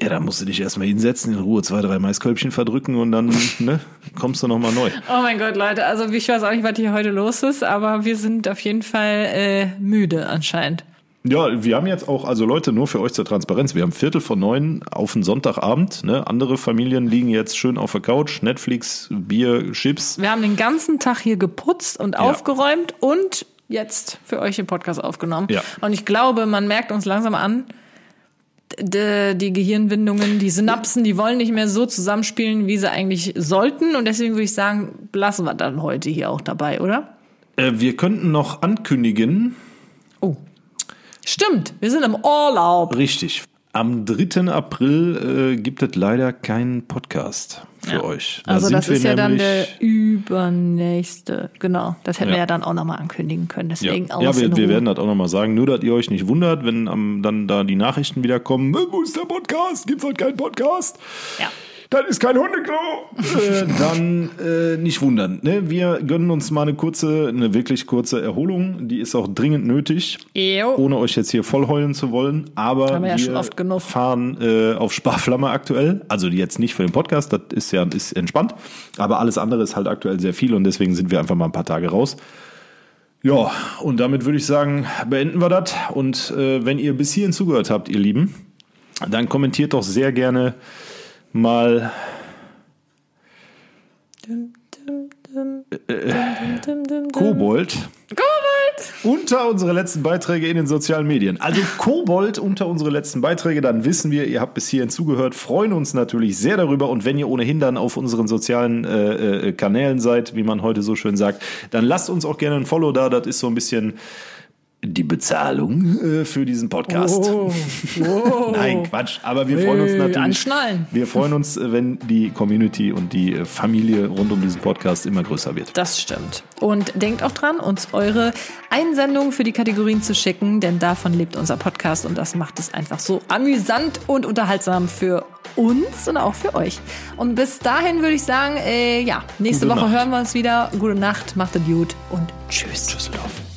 Ja, da musst du dich erstmal hinsetzen, in Ruhe zwei, drei Maiskölbchen verdrücken und dann ne, kommst du nochmal neu. Oh mein Gott, Leute, also ich weiß auch nicht, was hier heute los ist, aber wir sind auf jeden Fall äh, müde anscheinend. Ja, wir haben jetzt auch, also Leute, nur für euch zur Transparenz, wir haben Viertel vor neun auf einen Sonntagabend. Ne? Andere Familien liegen jetzt schön auf der Couch, Netflix, Bier, Chips. Wir haben den ganzen Tag hier geputzt und aufgeräumt und jetzt für euch den Podcast aufgenommen. Ja. Und ich glaube, man merkt uns langsam an, die Gehirnwindungen, die Synapsen, die wollen nicht mehr so zusammenspielen, wie sie eigentlich sollten. Und deswegen würde ich sagen, lassen wir dann heute hier auch dabei, oder? Äh, wir könnten noch ankündigen, Oh. Stimmt, wir sind im Urlaub. richtig, Am 3. April äh, gibt es leider keinen Podcast für Ja. euch. Da Also sind das wir ist ja dann der übernächste. Genau, das hätten wir Ja. ja dann auch nochmal ankündigen können. Ja, Deswegen ja in wir, wir werden das auch nochmal sagen. Nur, dass ihr euch nicht wundert, wenn am, dann da die Nachrichten wieder kommen. "Äh, Wo ist der Podcast? Gibt's heute keinen Podcast? Ja. Das ist kein Hundeklo. äh, dann äh, nicht wundern. Ne? Wir gönnen uns mal eine kurze, eine wirklich kurze Erholung. Die ist auch dringend nötig. Jo. Ohne euch jetzt hier voll heulen zu wollen. Aber Haben wir ja wir schon oft genug. fahren äh, auf Sparflamme aktuell. Also jetzt nicht für den Podcast, das ist ja ist entspannt. Aber alles andere ist halt aktuell sehr viel und deswegen sind wir einfach mal ein paar Tage raus. Ja, und damit würde ich sagen, beenden wir das. Und äh, wenn ihr bis hierhin zugehört habt, ihr Lieben, dann kommentiert doch sehr gerne mal Kobold Kobold! unter unsere letzten Beiträge in den sozialen Medien. Also Kobold unter unsere letzten Beiträge, dann wissen wir, ihr habt bis hierhin zugehört, freuen uns natürlich sehr darüber. Und wenn ihr ohnehin dann auf unseren sozialen äh, äh, Kanälen seid, wie man heute so schön sagt, dann lasst uns auch gerne ein Follow da. Das ist so ein bisschen die Bezahlung äh, für diesen Podcast. Oh, oh. Nein, Quatsch. Aber wir freuen uns natürlich. anschnallen. Wir freuen uns, äh, wenn die Community und die äh, Familie rund um diesen Podcast immer größer wird. Das stimmt. Und denkt auch dran, uns eure Einsendungen für die Kategorien zu schicken, denn davon lebt unser Podcast und das macht es einfach so amüsant und unterhaltsam für uns und auch für euch. Und bis dahin würde ich sagen, äh, ja, nächste Gute Woche Nacht. hören wir uns wieder. Gute Nacht, macht es gut und tschüss. Tschüss, Love.